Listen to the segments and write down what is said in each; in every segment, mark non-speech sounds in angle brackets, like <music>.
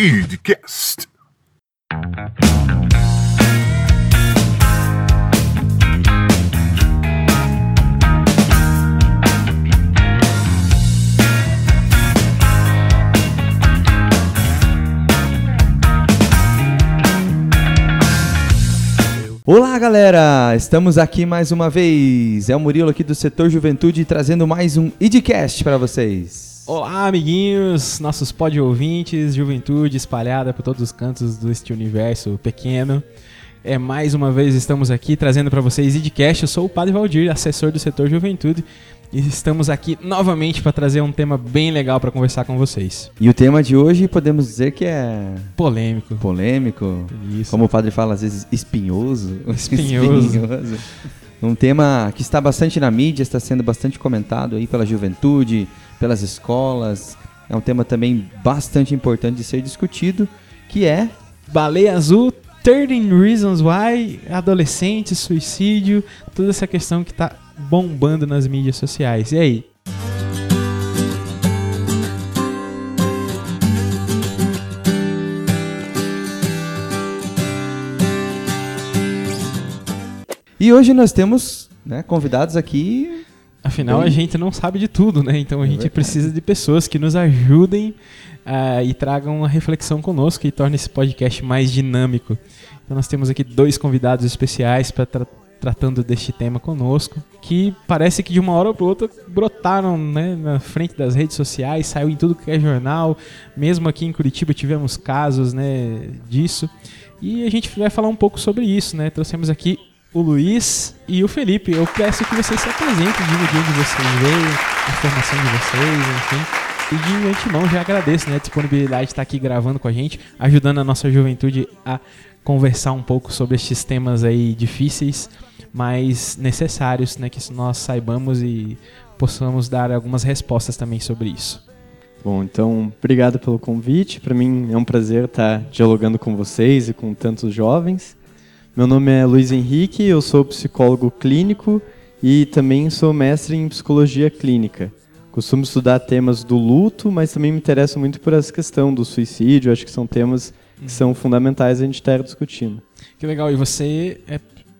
Idcast. Olá, galera! Estamos aqui mais uma vez. É o Murilo aqui do Setor Juventude trazendo mais um IDCast para vocês. Olá, amiguinhos, nossos pod ouvintes, juventude espalhada por todos os cantos deste universo pequeno. É mais uma vez estamos aqui trazendo para vocês IDCast. Eu sou o Padre Valdir, assessor do Setor Juventude, e estamos aqui novamente para trazer um tema bem legal para conversar com vocês. E o tema de hoje podemos dizer que é Polêmico. polêmico, Isso. como o padre fala às vezes, espinhoso. <laughs> Espinhoso. Espinhoso. Um tema que está bastante na mídia, está sendo bastante comentado aí pela juventude, pelas escolas. É um tema também bastante importante de ser discutido, que é Baleia Azul, 13 Reasons Why, adolescente, suicídio, toda essa questão que tá bombando nas mídias sociais. E aí? E hoje nós temos né, convidados aqui. Afinal, a gente não sabe de tudo, né? Então a É gente verdade. precisa de pessoas que nos ajudem ah, e tragam uma reflexão conosco e tornem esse podcast mais dinâmico. Então nós temos aqui dois convidados especiais para tratando deste tema conosco, que parece que de uma hora para outra brotaram né, na frente das redes sociais, saiu em tudo que é jornal, mesmo aqui em Curitiba tivemos casos né, disso. E a gente vai falar um pouco sobre isso, né? Trouxemos aqui o Luiz e o Felipe. Eu peço que vocês se apresentem, digam de onde vocês veio, a formação de vocês, enfim. E de antemão já agradeço né, a disponibilidade de estar aqui gravando com a gente, ajudando a nossa juventude a conversar um pouco sobre estes temas aí difíceis, mas necessários, né, que nós saibamos e possamos dar algumas respostas também sobre isso. Bom, então, obrigado pelo convite. Para mim é um prazer estar dialogando com vocês e com tantos jovens. Meu nome é Luiz Henrique, eu sou psicólogo clínico e também sou mestre em psicologia clínica. Costumo estudar temas do luto, mas também me interesso muito por essa questão do suicídio. Acho que são temas que são fundamentais a gente estar discutindo. Que legal, e você é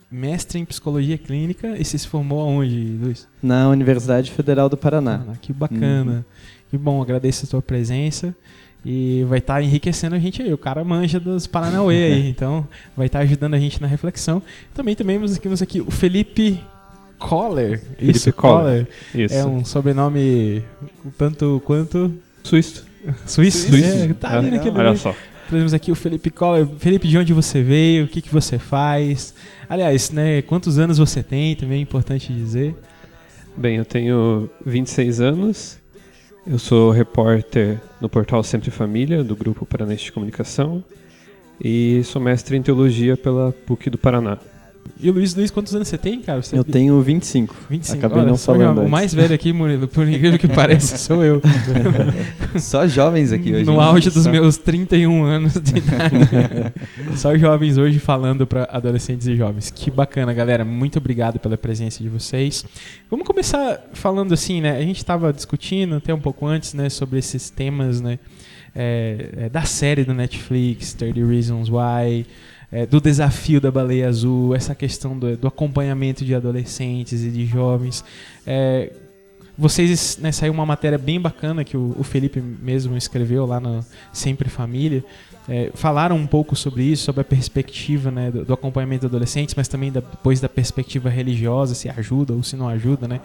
mestre em psicologia clínica e se formou aonde, Luiz? Na Universidade Federal do Paraná. Ah, que bacana. Que bom, agradeço a tua presença. E vai estar enriquecendo a gente aí. O cara manja dos Paranauê aí. <laughs> Então, vai estar ajudando a gente na reflexão. Também temos aqui, temos aqui o Felipe Coller. Isso, Coller. Isso. É um sobrenome tanto quanto suíço. suíço. Suíço. É, tá ali É, naquele Olha só. Temos aqui o Felipe Coller. Felipe, de onde você veio? O que, que você faz? Aliás, né, quantos anos você tem? Também é importante dizer. Bem, eu tenho 26 anos. Eu sou repórter no portal Sempre Família, do Grupo Paranense de Comunicação. E sou mestre em teologia pela PUC do Paraná. E o Luiz, Luiz, quantos anos você tem, cara? Você Eu tenho 25. 25. Acabei Olha, não falando O mais velho aqui, Murilo, por incrível que pareça, sou eu. <laughs> Só jovens aqui hoje. no né? auge dos Só- meus 31 anos de idade. <laughs> Só jovens hoje falando para adolescentes e jovens. Que bacana, galera. Muito obrigado pela presença de vocês. Vamos começar falando assim, né? A gente estava discutindo até um pouco antes, né, sobre esses temas, né? é, é, da série do Netflix, 30 Reasons Why, é, do desafio da baleia azul, essa questão do, do acompanhamento de adolescentes e de jovens. É, vocês, né, saiu uma matéria bem bacana que o, o Felipe mesmo escreveu lá no Sempre Família. É, falaram um pouco sobre isso, sobre a perspectiva né, do, do acompanhamento de adolescentes, mas também da- depois da perspectiva religiosa, se ajuda ou se não ajuda né,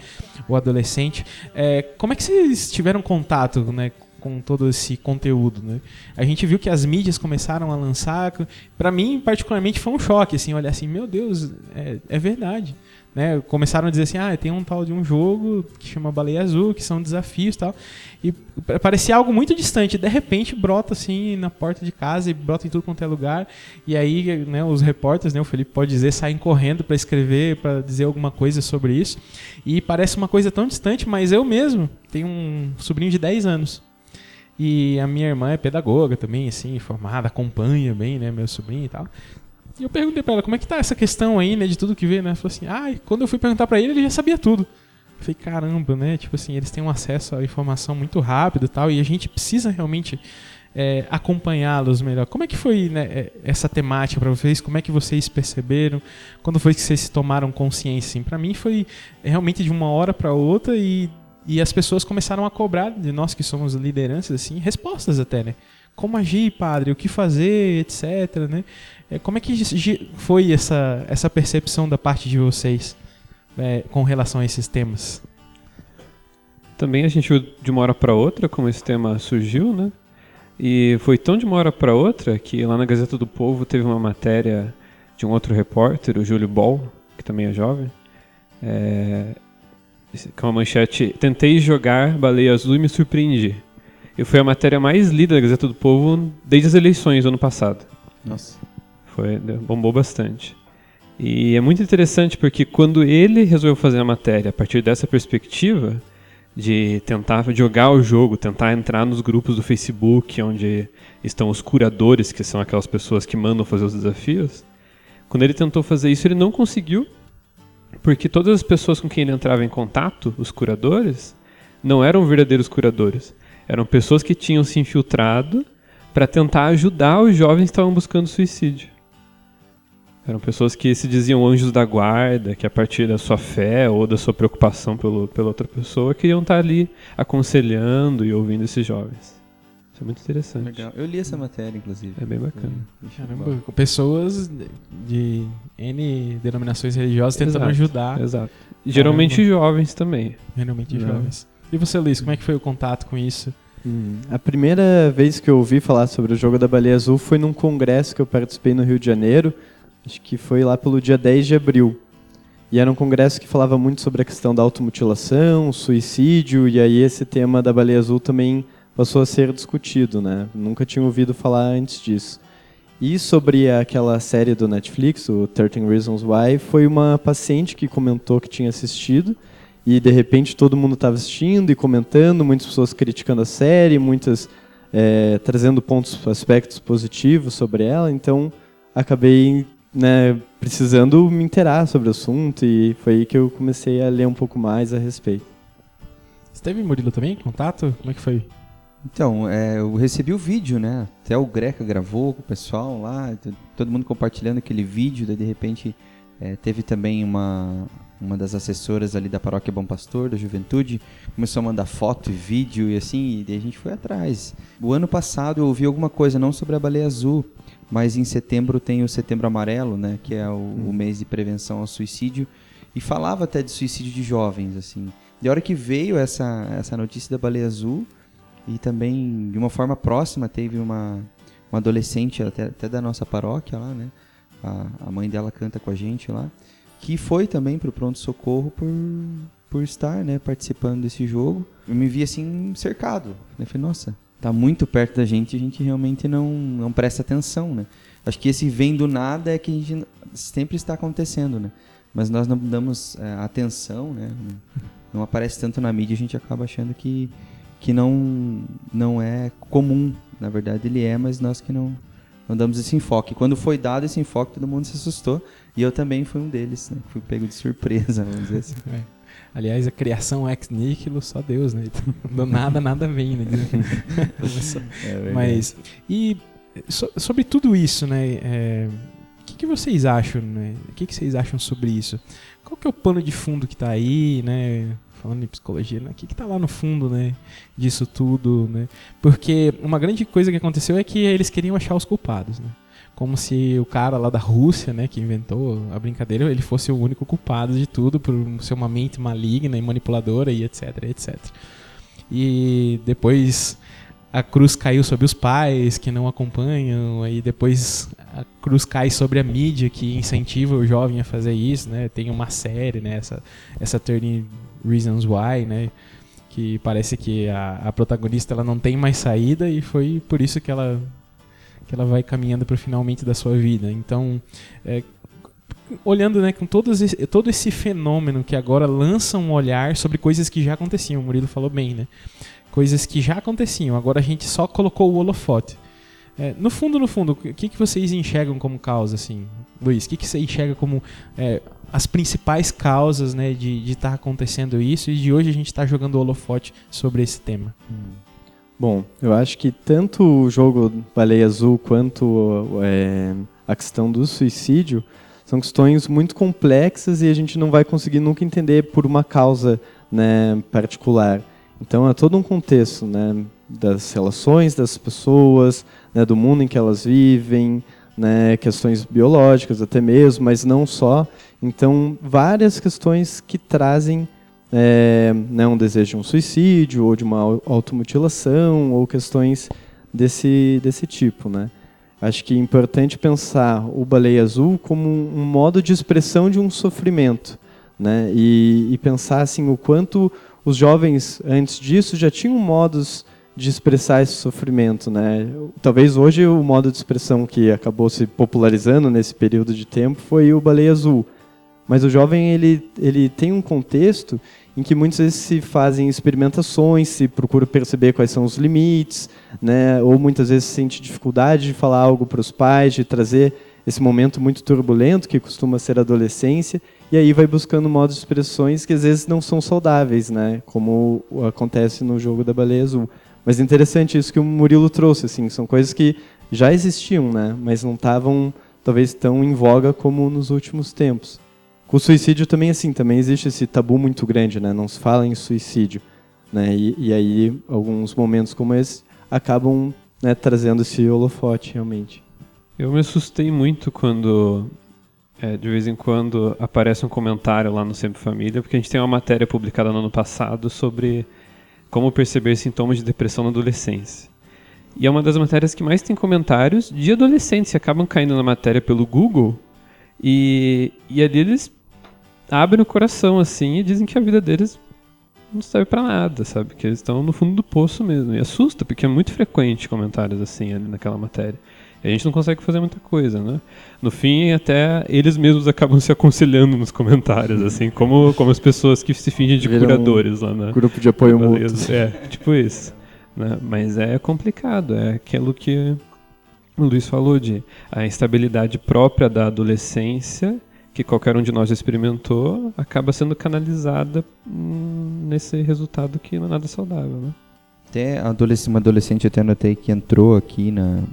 o adolescente. É, como é que vocês tiveram contato né, com todo esse conteúdo? Né? A gente viu que as mídias começaram a lançar. Para mim, particularmente, foi um choque. Assim, olhar assim, meu Deus, é, é verdade. Né? Começaram a dizer assim, ah, tem um tal de um jogo que chama Baleia Azul, que são desafios e tal. E pa- parecia algo muito distante. De repente brota assim na porta de casa e brota em tudo quanto é lugar. E aí, né, os repórteres, né, o Felipe pode dizer, saem correndo para escrever, para dizer alguma coisa sobre isso. E parece uma coisa tão distante, mas eu mesmo tenho um sobrinho de 10 anos. E a minha irmã é pedagoga também, assim, formada, acompanha bem, né, meu sobrinho e tal. E eu perguntei pra ela, como é que tá essa questão aí, né, de tudo que vê, né? Ela falou assim, ah, quando eu fui perguntar pra ele, ele já sabia tudo. Eu falei, caramba, né? Tipo assim, eles têm um acesso à informação muito rápido e tal, e a gente precisa realmente é, acompanhá-los melhor. Como é que foi né, é, essa temática para vocês? Como é que vocês perceberam? Quando foi que vocês tomaram consciência? Assim? Para mim foi realmente de uma hora para outra e, e as pessoas começaram a cobrar de nós que somos lideranças assim respostas até, né? Como agir, padre? O que fazer, etc. Né? É, como é que foi essa, essa percepção da parte de vocês é, com relação a esses temas? Também a gente de uma hora para outra como esse tema surgiu, né? E foi tão de uma hora para outra que lá na Gazeta do Povo teve uma matéria de um outro repórter, o Júlio Ball, que também é jovem, é, com a manchete Tentei jogar baleia azul e me surpreendi. E foi a matéria mais lida da Gazeta do Povo desde as eleições do ano passado. Nossa. Foi, bombou bastante. E é muito interessante porque quando ele resolveu fazer a matéria a partir dessa perspectiva, de tentar jogar o jogo, tentar entrar nos grupos do Facebook onde estão os curadores, que são aquelas pessoas que mandam fazer os desafios. Quando ele tentou fazer isso, ele não conseguiu, porque todas as pessoas com quem ele entrava em contato, os curadores, não eram verdadeiros curadores. Eram pessoas que tinham se infiltrado para tentar ajudar os jovens que estavam buscando suicídio. Eram pessoas que se diziam anjos da guarda, que a partir da sua fé ou da sua preocupação pelo, pela outra pessoa, queriam estar ali aconselhando e ouvindo esses jovens. Isso é muito interessante. Legal. Eu li essa matéria, inclusive. É bem bacana. Caramba, pessoas de N denominações religiosas tentando Exato, ajudar. Exato. Geralmente Caramba. jovens também. Geralmente Não. jovens. E você, Luiz, como é que foi o contato com isso? Hum, A primeira vez que eu ouvi falar sobre o jogo da baleia azul foi num congresso que eu participei no Rio de Janeiro. Acho que foi lá pelo dia 10 de abril. E era um congresso que falava muito sobre a questão da automutilação, suicídio, e aí esse tema da baleia azul também passou a ser discutido, né? Nunca tinha ouvido falar antes disso. E sobre aquela série do Netflix, o 13 Reasons Why, foi uma paciente que comentou que tinha assistido e de repente todo mundo estava assistindo e comentando, muitas pessoas criticando a série, muitas eh, trazendo pontos, aspectos positivos sobre ela. Então acabei né, precisando me inteirar sobre o assunto e foi aí que eu comecei a ler um pouco mais a respeito. Você teve, Murilo, também contato? Como é que foi? Então, é, eu recebi o vídeo, né? Até o Greca gravou com o pessoal lá, todo mundo compartilhando aquele vídeo, daí de repente é, teve também uma, uma das assessoras ali da paróquia Bom Pastor, da Juventude, começou a mandar foto e vídeo e assim, e a gente foi atrás. O ano passado eu ouvi alguma coisa, não sobre a baleia azul, mas em setembro tem o Setembro Amarelo, né? Que é o, o mês de prevenção ao suicídio, e falava até de suicídio de jovens, assim. De hora que veio essa, essa notícia da baleia azul, e também, de uma forma próxima, teve uma, uma adolescente até, até da nossa paróquia lá, né? A, a mãe dela canta com a gente lá. Que foi também pro pronto-socorro por, por estar, né? Participando desse jogo. Eu me vi, assim, cercado. Eu falei, nossa, tá muito perto da gente e a gente realmente não, não presta atenção, né? Acho que esse vem do nada é que a gente sempre está acontecendo, né? Mas nós não damos é, atenção, né? Não aparece tanto na mídia, a gente acaba achando que que não não é comum. Na verdade, ele é, mas nós que não, não damos esse enfoque. Quando foi dado esse enfoque, todo mundo se assustou. E eu também fui um deles, né? Fui pego de surpresa, vamos dizer assim. <laughs> É. Aliás, a criação ex nihilo, só Deus, né? <laughs> Do nada, nada vem, né? <laughs> Começou. Mas, e so- sobre tudo isso, né? é, O que, que vocês acham, né? O que, que vocês acham sobre isso? Qual que é o pano de fundo que tá aí, né? Falando em psicologia, né? O que, que tá lá no fundo, né? Disso tudo, né? Porque uma grande coisa que aconteceu é que eles queriam achar os culpados, né? Como se o cara lá da Rússia, né, que inventou a brincadeira, ele fosse o único culpado de tudo por ser uma mente maligna e manipuladora e etc, etc. E depois a cruz caiu sobre os pais que não acompanham, aí depois a cruz cai sobre a mídia que incentiva o jovem a fazer isso, né? Tem uma série, né? Essa, essa 30 Reasons Why, né? Que parece que a, a protagonista ela não tem mais saída e foi por isso que ela que ela vai caminhando para o finalmente da sua vida. Então, é, olhando né, com todos esse, todo esse fenômeno que agora lança um olhar sobre coisas que já aconteciam, o Murilo falou bem, né? Coisas que já aconteciam, agora a gente só colocou o holofote. É, no fundo, no fundo, o que, que vocês enxergam como causa, assim? Luiz, o que, que você enxerga como é, as principais causas né, de estar acontecendo isso e de hoje a gente estar jogando holofote sobre esse tema? Bom, eu acho que tanto o jogo Baleia Azul quanto é, a questão do suicídio são questões muito complexas e a gente não vai conseguir nunca entender por uma causa né, particular. Então é todo um contexto né, das relações das pessoas, né, do mundo em que elas vivem, né, questões biológicas até mesmo, mas não só. Então várias questões que trazem é, né, um desejo de um suicídio ou de uma automutilação ou questões desse, desse tipo, né? Acho que é importante pensar o baleia azul como um modo de expressão de um sofrimento, né? E, e pensar assim o quanto os jovens antes disso já tinham modos de expressar esse sofrimento, né? Talvez hoje o modo de expressão que acabou se popularizando nesse período de tempo foi o baleia azul, mas o jovem ele ele tem um contexto em que muitas vezes se fazem experimentações, se procura perceber quais são os limites, né? ou muitas vezes se sente dificuldade de falar algo para os pais, de trazer esse momento muito turbulento que costuma ser a adolescência, e aí vai buscando modos de expressões que às vezes não são saudáveis, né? como acontece no jogo da baleia azul. Mas é interessante isso que o Murilo trouxe, assim, são coisas que já existiam, né? mas não estavam talvez tão em voga como nos últimos tempos. O suicídio também, assim, também existe esse tabu muito grande, né? Não se fala em suicídio, né? E, e aí, alguns momentos como esse acabam né, trazendo esse holofote, realmente. Eu me assustei muito quando, é, de vez em quando, aparece um comentário lá no Sempre Família, porque a gente tem uma matéria publicada no ano passado sobre como perceber sintomas de depressão na adolescência. E é uma das matérias que mais tem comentários de adolescentes que acabam caindo na matéria pelo Google. E, e ali eles abrem o coração assim e dizem que a vida deles não serve para nada, sabe? Que eles estão no fundo do poço mesmo. E assusta, porque é muito frequente comentários assim ali naquela matéria. A gente não consegue fazer muita coisa, né? No fim, até eles mesmos acabam <laughs> se aconselhando nos comentários, assim, como, como as pessoas que se fingem de Viram curadores lá na. Grupo de apoio mútuo. É, tipo isso. Né? Mas é complicado, é aquilo que o Luiz falou de a instabilidade própria da adolescência que qualquer um de nós experimentou, acaba sendo canalizada hum, nesse resultado que não é nada saudável, né? Até adolescente, uma adolescente, até notei que entrou aqui na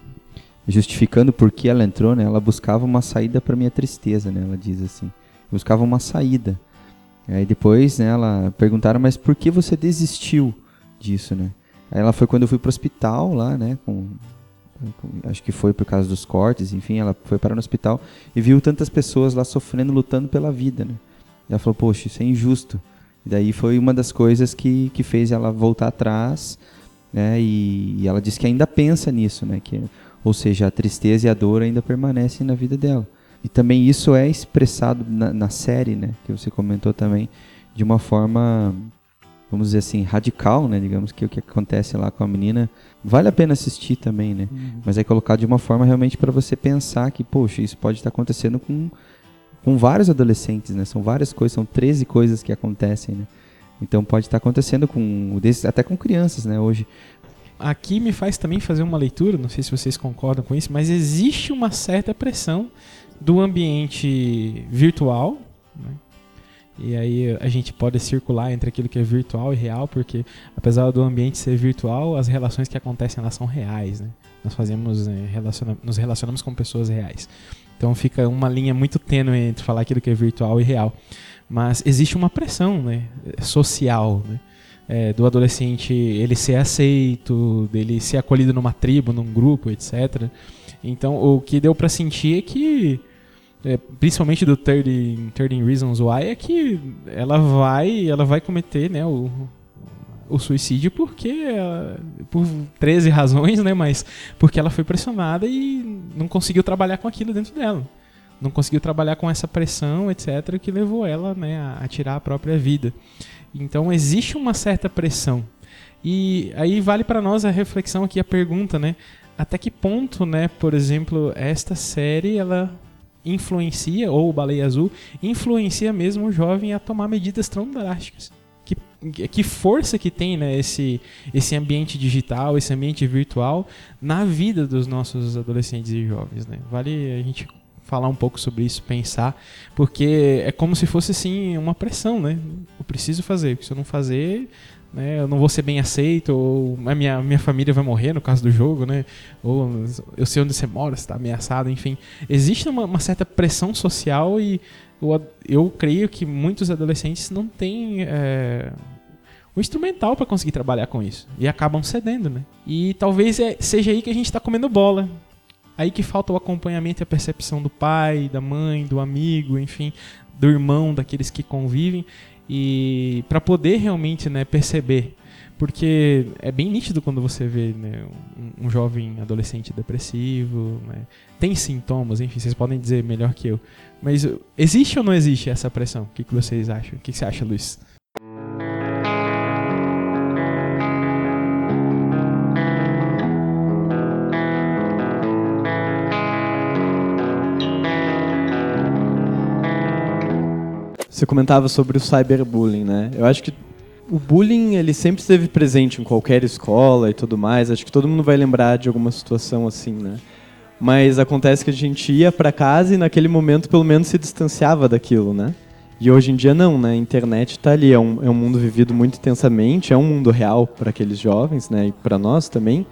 justificando por que ela entrou, né? Ela buscava uma saída para minha tristeza, né? Ela diz assim, buscava uma saída. Aí depois, né? Ela perguntaram, mas por que você desistiu disso, né? Aí ela foi quando eu fui pro hospital lá, né? Com acho que foi por causa dos cortes, enfim, ela foi parar no hospital e viu tantas pessoas lá sofrendo, lutando pela vida, né? Ela falou, poxa, isso é injusto. E daí foi uma das coisas que, que fez ela voltar atrás, né? E, e ela disse que ainda pensa nisso, né? Que, ou seja, a tristeza e a dor ainda permanecem na vida dela. E também isso é expressado na, na série, né? Que você comentou também, de uma forma vamos dizer assim, radical, né? Digamos que o que acontece lá com a menina vale a pena assistir também, né? Uhum. Mas é colocado de uma forma realmente para você pensar que, poxa, isso pode estar acontecendo com, com vários adolescentes, né? São várias coisas, são 13 coisas que acontecem, né? Então pode estar acontecendo com até com crianças, né? Hoje. Aqui me faz também fazer uma leitura, não sei se vocês concordam com isso, mas existe uma certa pressão do ambiente virtual, né? E aí a gente pode circular entre aquilo que é virtual e real, porque apesar do ambiente ser virtual, as relações que acontecem lá são reais, né? Nós fazemos, é, relaciona nos relacionamos com pessoas reais. Então fica uma linha muito tênue entre falar aquilo que é virtual e real. Mas existe uma pressão né, social, né? É, do adolescente ele ser aceito, dele ser acolhido numa tribo, num grupo, etc. Então o que deu para sentir é que é, principalmente do 30, 30 Reasons Why, é que ela vai, ela vai cometer né, o, o suicídio porque por 13 razões, né, mas porque ela foi pressionada e não conseguiu trabalhar com aquilo dentro dela. Não conseguiu trabalhar com essa pressão, etc, que levou ela, né, a tirar a própria vida. Então existe uma certa pressão. E aí vale para nós a reflexão aqui, a pergunta, né? Até que ponto, né, por exemplo, esta série ela influencia, ou o Baleia Azul, influencia mesmo o jovem a tomar medidas tão drásticas. Que, que força que tem né, esse, esse ambiente digital, esse ambiente virtual na vida dos nossos adolescentes e jovens. Né? Vale a gente falar um pouco sobre isso, pensar, porque é como se fosse assim uma pressão, né? Eu preciso fazer, porque se eu não fazer, né, eu não vou ser bem aceito, ou a minha, minha família vai morrer no caso do jogo, né? Ou eu sei onde você mora, você está ameaçado, enfim. Existe uma, uma, certa pressão social e eu, eu creio que muitos adolescentes não têm é, o instrumental para conseguir trabalhar com isso. E acabam cedendo, né? E talvez é, seja aí que a gente está comendo bola. Aí que falta o acompanhamento e a percepção do pai, da mãe, do amigo, enfim, do irmão, daqueles que convivem e para poder realmente né, perceber porque é bem nítido quando você vê né, um, um, jovem adolescente depressivo, né, tem sintomas, enfim, vocês podem dizer melhor que eu. Mas existe ou não existe essa pressão? O que, que vocês acham? O que, que você acha, Luiz? Você comentava sobre o cyberbullying, né? Eu acho que o bullying ele sempre esteve presente em qualquer escola e tudo mais. Acho que todo mundo vai lembrar de alguma situação assim, né? Mas acontece que a gente ia para casa e naquele momento pelo menos se distanciava daquilo, né? E hoje em dia não, né? A internet está ali, é um, é um mundo vivido muito intensamente, é um mundo real para aqueles jovens, né? E para nós também.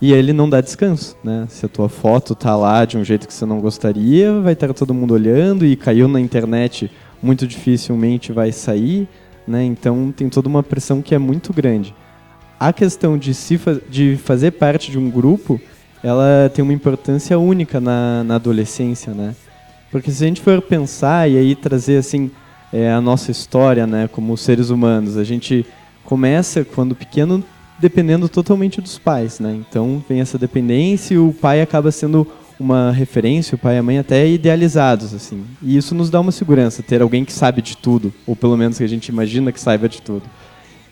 E ele não dá descanso, né? Se a tua foto tá lá de um jeito que você não gostaria, vai estar todo mundo olhando e caiu na internet muito dificilmente vai sair, né? Então tem toda uma pressão que é muito grande. A questão de, se fa de fazer parte de um grupo, ela tem uma importância única na, na adolescência, né? Porque se a gente for pensar e aí trazer assim é, a nossa história, né, como seres humanos, a gente começa quando pequeno dependendo totalmente dos pais, né? Então vem essa dependência e o pai acaba sendo uma referência, o pai e a mãe até idealizados, assim. E isso nos dá uma segurança, ter alguém que sabe de tudo, ou pelo menos que a gente imagina que saiba de tudo.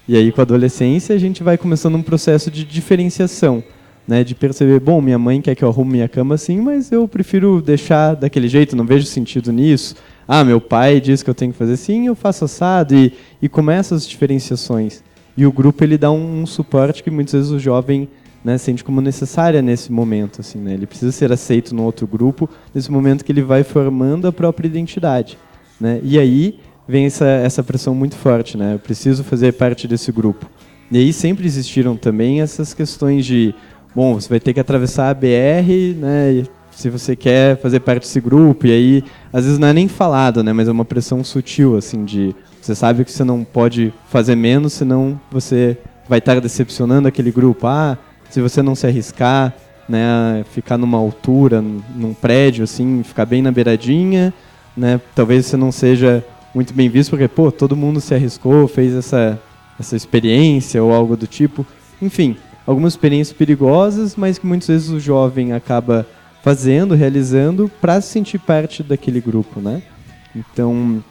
E aí, com a adolescência, a gente vai começando um processo de diferenciação, né? De perceber, bom, minha mãe quer que eu arrume minha cama assim, mas eu prefiro deixar daquele jeito, não vejo sentido nisso. Ah, meu pai diz que eu tenho que fazer assim, eu faço assado, e, e começa as diferenciações. E o grupo, ele dá um, um suporte que muitas vezes o jovem né, sente como necessária nesse momento. Assim, né? Ele precisa ser aceito no outro grupo nesse momento que ele vai formando a própria identidade. Né? E aí vem essa, essa pressão muito forte. Né? Eu preciso fazer parte desse grupo. E aí sempre existiram também essas questões de, bom, você vai ter que atravessar a BR, né, se você quer fazer parte desse grupo, e aí às vezes não é nem falado, né, mas é uma pressão sutil, assim, de você sabe que você não pode fazer menos, senão você vai estar decepcionando aquele grupo. Ah, se você não se arriscar, né, ficar numa altura, num prédio assim, ficar bem na beiradinha, né, talvez você não seja muito bem visto porque pô, todo mundo se arriscou, fez essa essa experiência ou algo do tipo. Enfim, algumas experiências perigosas, mas que muitas vezes o jovem acaba fazendo, realizando para se sentir parte daquele grupo, né? Então,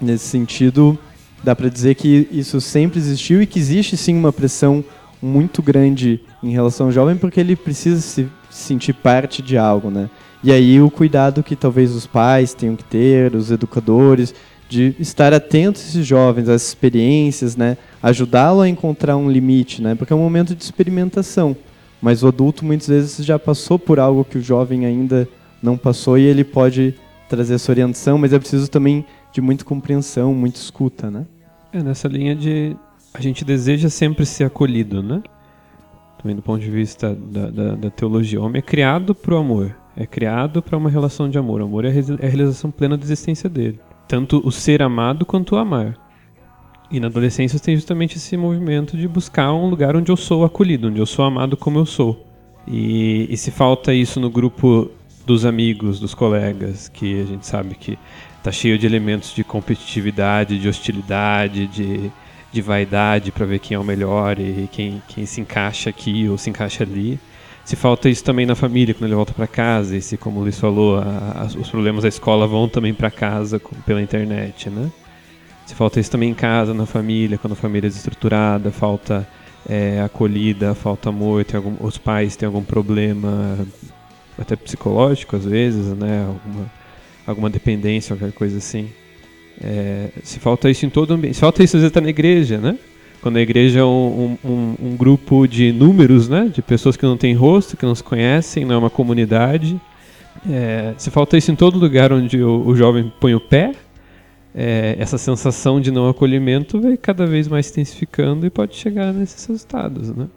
nesse sentido, dá para dizer que isso sempre existiu e que existe sim uma pressão muito grande em relação ao jovem porque ele precisa se sentir parte de algo, né? E aí o cuidado que talvez os pais tenham que ter, os educadores, de estar atentos a esses jovens, às experiências, né? Ajudá-lo a encontrar um limite, né? Porque é um momento de experimentação. Mas o adulto muitas vezes já passou por algo que o jovem ainda não passou e ele pode trazer essa orientação, mas é preciso também de muita compreensão, muita escuta, né? É nessa linha de a gente deseja sempre ser acolhido, né? Também do ponto de vista da, da, da teologia. O homem é criado para o amor, é criado para uma relação de amor. O amor é a realização plena da existência dele. Tanto o ser amado quanto o amar. E na adolescência tem justamente esse movimento de buscar um lugar onde eu sou acolhido, onde eu sou amado como eu sou. E, e se falta isso no grupo dos amigos, dos colegas, que a gente sabe que tá cheio de elementos de competitividade, de hostilidade, de de vaidade para ver quem é o melhor e quem, quem se encaixa aqui ou se encaixa ali. Se falta isso também na família, quando ele volta para casa, e se, como o Luiz falou, a, a, os problemas da escola vão também para casa com, pela internet, né? Se falta isso também em casa, na família, quando a família é desestruturada, falta é, acolhida, falta amor, tem algum, os pais têm algum problema, até psicológico às vezes, né? Alguma, alguma dependência, qualquer coisa assim. É, se falta isso em todo o ambiente. Se falta isso, às vezes, está na igreja, né? Quando a igreja é um, um, um, grupo de números, né? De pessoas que não têm rosto, que não se conhecem, não é uma comunidade. É, se falta isso em todo lugar onde o, o jovem põe o pé, é, essa sensação de não acolhimento vai cada vez mais intensificando e pode chegar nesses resultados, né?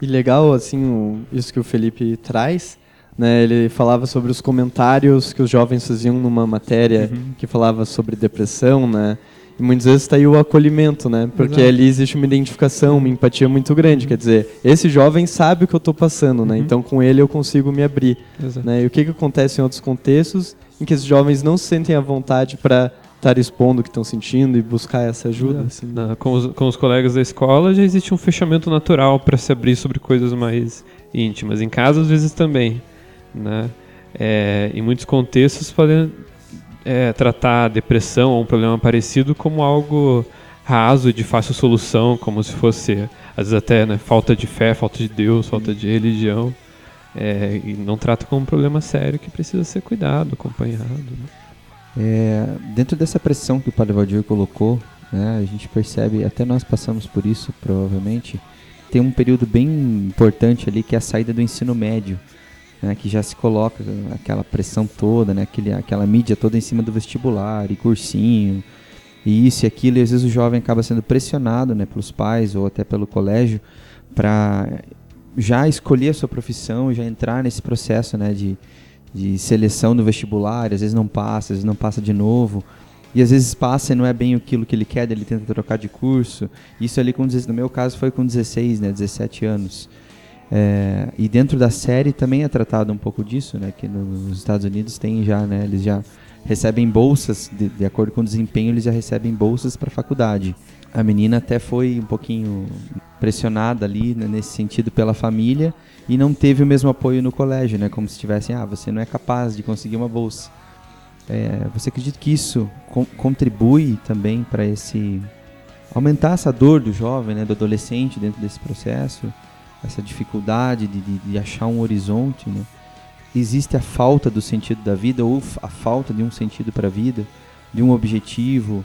E legal, assim, o, isso que o Felipe traz, né? Ele falava sobre os comentários que os jovens faziam numa matéria Uhum. que falava sobre depressão, né? E muitas vezes está aí o acolhimento, né? Porque Exato. ali existe uma identificação, uma empatia muito grande. Quer dizer, esse jovem sabe o que eu estou passando, né? Uhum. Então com ele eu consigo me abrir. Exato. Né? E o que, que acontece em outros contextos em que esses jovens não se sentem à vontade para estar expondo o que estão sentindo e buscar essa ajuda? assim? Com, os, com os colegas da escola já existe um fechamento natural para se abrir sobre coisas mais íntimas. Em casa, às vezes, também. Né? É, em muitos contextos, podem é, tratar a depressão ou um problema parecido como algo raso de fácil solução, como se fosse, às vezes, até né, falta de fé, falta de Deus, falta de religião. É, e não trata como um problema sério que precisa ser cuidado, acompanhado. né? É, dentro dessa pressão que o Padre Valdir colocou, né, a gente percebe, até nós passamos por isso, provavelmente, tem um período bem importante ali que é a saída do ensino médio, né, que já se coloca aquela pressão toda, né, aquele, aquela mídia toda em cima do vestibular e cursinho, e isso e aquilo, e às vezes o jovem acaba sendo pressionado né, pelos pais ou até pelo colégio para já escolher a sua profissão, já entrar nesse processo né, de, de seleção no vestibular, às vezes não passa, às vezes não passa de novo. E às vezes passa e não é bem aquilo que ele quer, ele tenta trocar de curso. Isso ali, com, 16 no meu caso, foi com 16, né, 17 anos. É, e dentro da série também é tratado um pouco disso, né, que nos Estados Unidos tem já, né, eles já recebem bolsas, de, de acordo com o desempenho, eles já recebem bolsas para faculdade. A menina até foi um pouquinho pressionada ali né, nesse sentido pela família e não teve o mesmo apoio no colégio, né? Como se tivessem, ah, você não é capaz de conseguir uma bolsa. É, você acredita que isso con- contribui também para esse aumentar essa dor do jovem, né, do adolescente dentro desse processo, essa dificuldade de, de, de achar um horizonte, né? Existe a falta do sentido da vida ou a falta de um sentido para a vida, de um objetivo,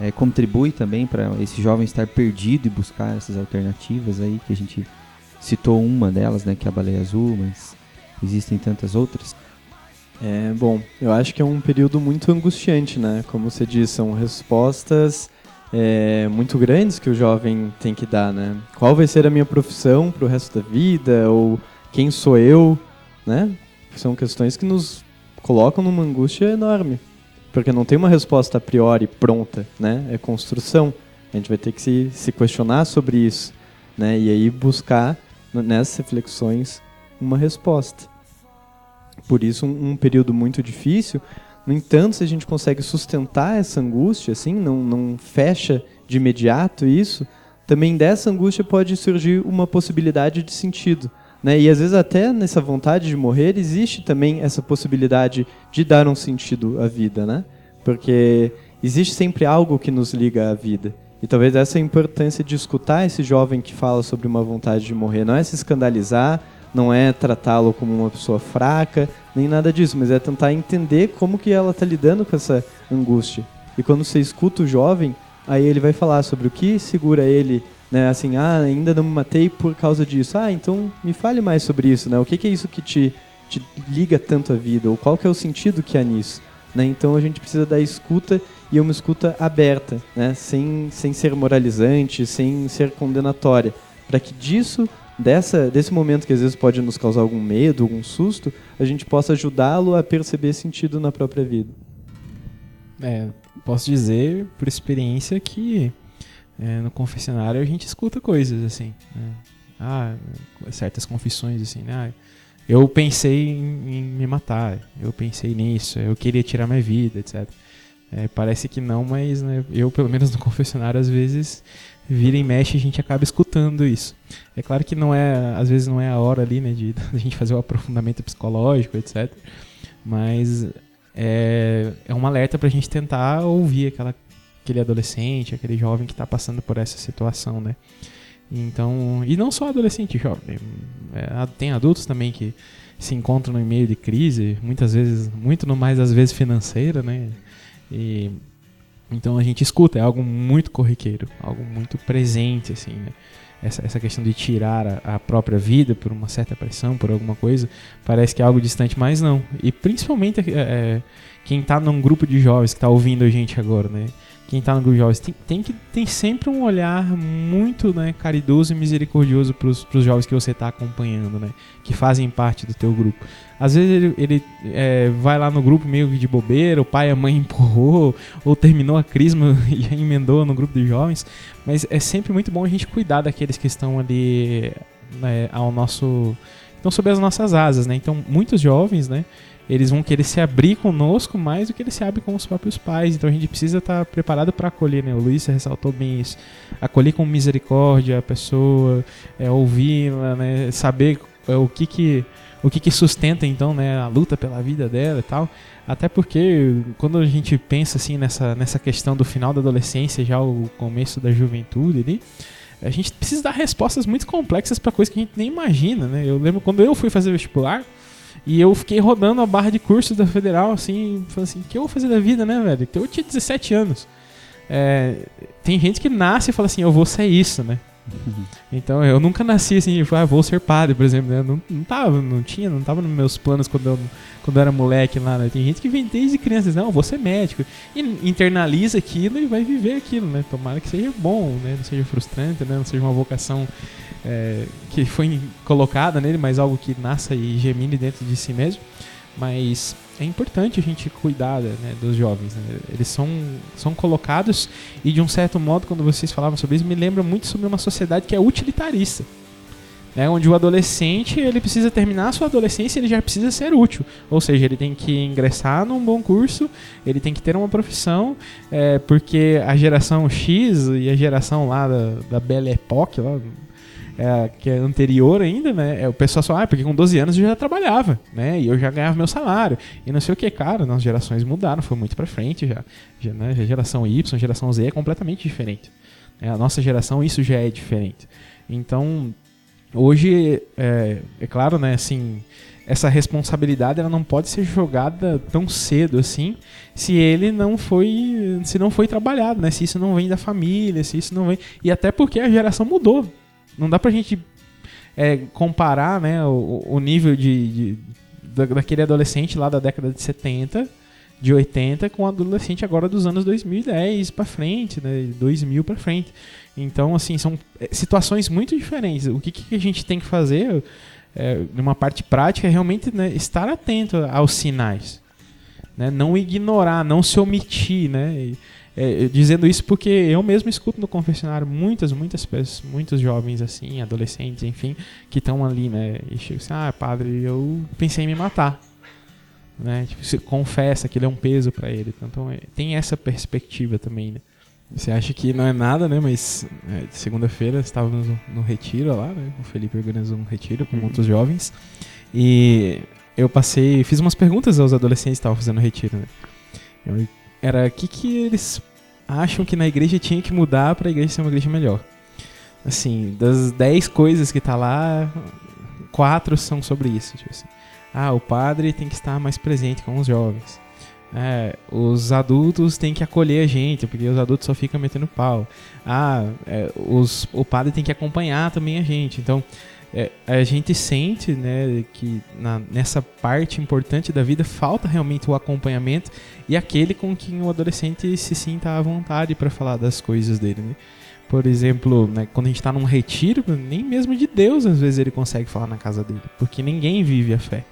é, contribui também para esse jovem estar perdido e buscar essas alternativas aí que a gente citou uma delas, né, que é a baleia azul, mas existem tantas outras. É, bom, eu acho que é um período muito angustiante, né? Como você disse, são respostas é, muito grandes que o jovem tem que dar, né? Qual vai ser a minha profissão para o resto da vida? Ou quem sou eu, né? São questões que nos colocam numa angústia enorme. Porque não tem uma resposta a priori pronta, né? É construção. A gente vai ter que se, se questionar sobre isso, né? E aí buscar nessas reflexões uma resposta. Por isso, um, um período muito difícil. No entanto, se a gente consegue sustentar essa angústia, assim, não, não fecha de imediato isso, também dessa angústia pode surgir uma possibilidade de sentido. Né? E às vezes até nessa vontade de morrer existe também essa possibilidade de dar um sentido à vida, né? Porque existe sempre algo que nos liga à vida. E talvez essa é a importância de escutar esse jovem que fala sobre uma vontade de morrer. Não é se escandalizar, não é tratá-lo como uma pessoa fraca, nem nada disso, mas é tentar entender como que ela está lidando com essa angústia. E quando você escuta o jovem, aí ele vai falar sobre o que segura ele, né? Assim, ah, ainda não me matei por causa disso. Ah, então me fale mais sobre isso, né? O que, que é isso que te, te liga tanto à vida? Ou qual que é o sentido que há nisso? Né? Então a gente precisa da escuta e uma escuta aberta, né? sem, sem ser moralizante, sem ser condenatória, para que disso, dessa, desse momento que às vezes pode nos causar algum medo, algum susto, a gente possa ajudá-lo a perceber sentido na própria vida. É, posso dizer por experiência que é, no confessionário a gente escuta coisas assim. né? Ah, certas confissões assim, né? Ah, eu pensei em, em me matar, eu pensei nisso, eu queria tirar minha vida, etc. É, parece que não, mas né, eu, pelo menos no confessionário, às vezes vira e mexe a gente acaba escutando isso. É claro que não é, às vezes não é a hora ali, né, de, <laughs> de a gente fazer o aprofundamento psicológico, etc. Mas é, é um alerta pra gente tentar ouvir aquela, aquele adolescente, aquele jovem que tá passando por essa situação, né? Então, e não só adolescente, jovem. É, tem adultos também que se encontram no meio de crise, muitas vezes, muito no mais às vezes financeira, né? E Então a gente escuta, é algo muito corriqueiro, algo muito presente, assim, né? Essa, essa questão de tirar a, a, própria vida por uma certa pressão, por alguma coisa, parece que é algo distante, mas não. E principalmente é, é quem está num grupo de jovens que está ouvindo a gente agora, né? Quem está no grupo jovens tem, tem, que tem sempre um olhar muito né, caridoso e misericordioso para os jovens que você está acompanhando, né, que fazem parte do teu grupo. Às vezes ele, ele é, vai lá no grupo meio de bobeira, o pai e a mãe <laughs> empurrou, ou terminou a crisma <laughs> e emendou no grupo de jovens, mas é sempre muito bom a gente cuidar daqueles que estão ali né, ao nosso... estão sob as nossas asas, né? Então, muitos jovens, né? Eles vão querer se abrir conosco mais do que eles se abrem com os próprios pais. Então a gente precisa estar preparado para acolher, né? O Luiz ressaltou bem isso. Acolher com misericórdia a pessoa, é, ouvi-la, né? Saber é, o que que o que, que sustenta então né, a luta pela vida dela e tal. Até porque quando a gente pensa assim nessa, nessa questão do final da adolescência, já o começo da juventude ali, a gente precisa dar respostas muito complexas para coisas que a gente nem imagina, né? Eu lembro quando eu fui fazer vestibular, e eu fiquei rodando a barra de cursos da Federal, assim, falando assim, o que eu vou fazer da vida, né, velho? Eu tinha 17 anos. É, tem gente que nasce e fala assim, eu vou ser isso, né? Uhum. Então eu nunca nasci assim, ah, vou ser padre, por exemplo, né? Não, não tava, não tinha, não tava nos meus planos quando eu, quando eu era moleque lá, né? Tem gente que vem desde criança, não, vou ser médico. E internaliza aquilo e vai viver aquilo, né? Tomara que seja bom, né? Não seja frustrante, né? Não seja uma vocação é, que foi colocada nele, mas algo que nasça e gemine dentro de si mesmo. Mas é importante a gente cuidar né, dos jovens. Né? Eles são, são colocados e, de um certo modo, quando vocês falavam sobre isso, me lembra muito sobre uma sociedade que é utilitarista. Né, onde o adolescente ele precisa terminar a sua adolescência ele já precisa ser útil ou seja ele tem que ingressar num bom curso ele tem que ter uma profissão é, porque a geração X e a geração lá da, da Belle Époque lá, é, que é anterior ainda, né? É, o pessoal só, ah, porque com 12 anos eu já trabalhava, né? E eu já ganhava meu salário. E não sei o que, cara, nas gerações mudaram, foi muito pra frente já. já né? Geração Y, geração Z é completamente diferente. É, a nossa geração, isso já é diferente. Então, hoje, é, é claro, né, assim, essa responsabilidade ela não pode ser jogada tão cedo assim, se ele não foi, se não foi trabalhado, né? Se isso não vem da família, se isso não vem e até porque a geração mudou, não dá pra gente é, comparar né, o, o nível de, de, daquele adolescente lá da década de 70, de 80, com o adolescente agora dos anos 2010 para frente, né, 2000 para frente. Então, assim, são é, situações muito diferentes. O que, que a gente tem que fazer, é, numa parte prática, é realmente né, estar atento aos sinais. Né, não ignorar, não se omitir, né? E, é, dizendo isso porque eu mesmo escuto no confessionário muitas, muitas pessoas, muitos jovens assim, adolescentes, enfim, que estão ali, né? E chegam assim, ah, padre, eu pensei em me matar. Né? Tipo, você confessa que ele é um peso para ele. Então é, tem essa perspectiva também, né? Você acha que não é nada, né? Mas é, segunda-feira estávamos no, no, retiro lá, né? O Felipe organizou um retiro com uhum. outros jovens. E eu passei, fiz umas perguntas aos adolescentes que estavam fazendo retiro, né? Eu era o que, que eles acham que na igreja tinha que mudar para a igreja ser uma igreja melhor. Assim, das 10 coisas que tá lá, quatro são sobre isso. Tipo assim. Ah, o padre tem que estar mais presente com os jovens. É, os adultos têm que acolher a gente, porque os adultos só ficam metendo pau. Ah, é, os, o padre tem que acompanhar também a gente. Então, é, a gente sente né, que na, nessa parte importante da vida falta realmente o acompanhamento e aquele com quem o adolescente se sinta à vontade para falar das coisas dele. Né? Por exemplo, né, quando a gente está num retiro, nem mesmo de Deus às vezes ele consegue falar na casa dele, porque ninguém vive a fé.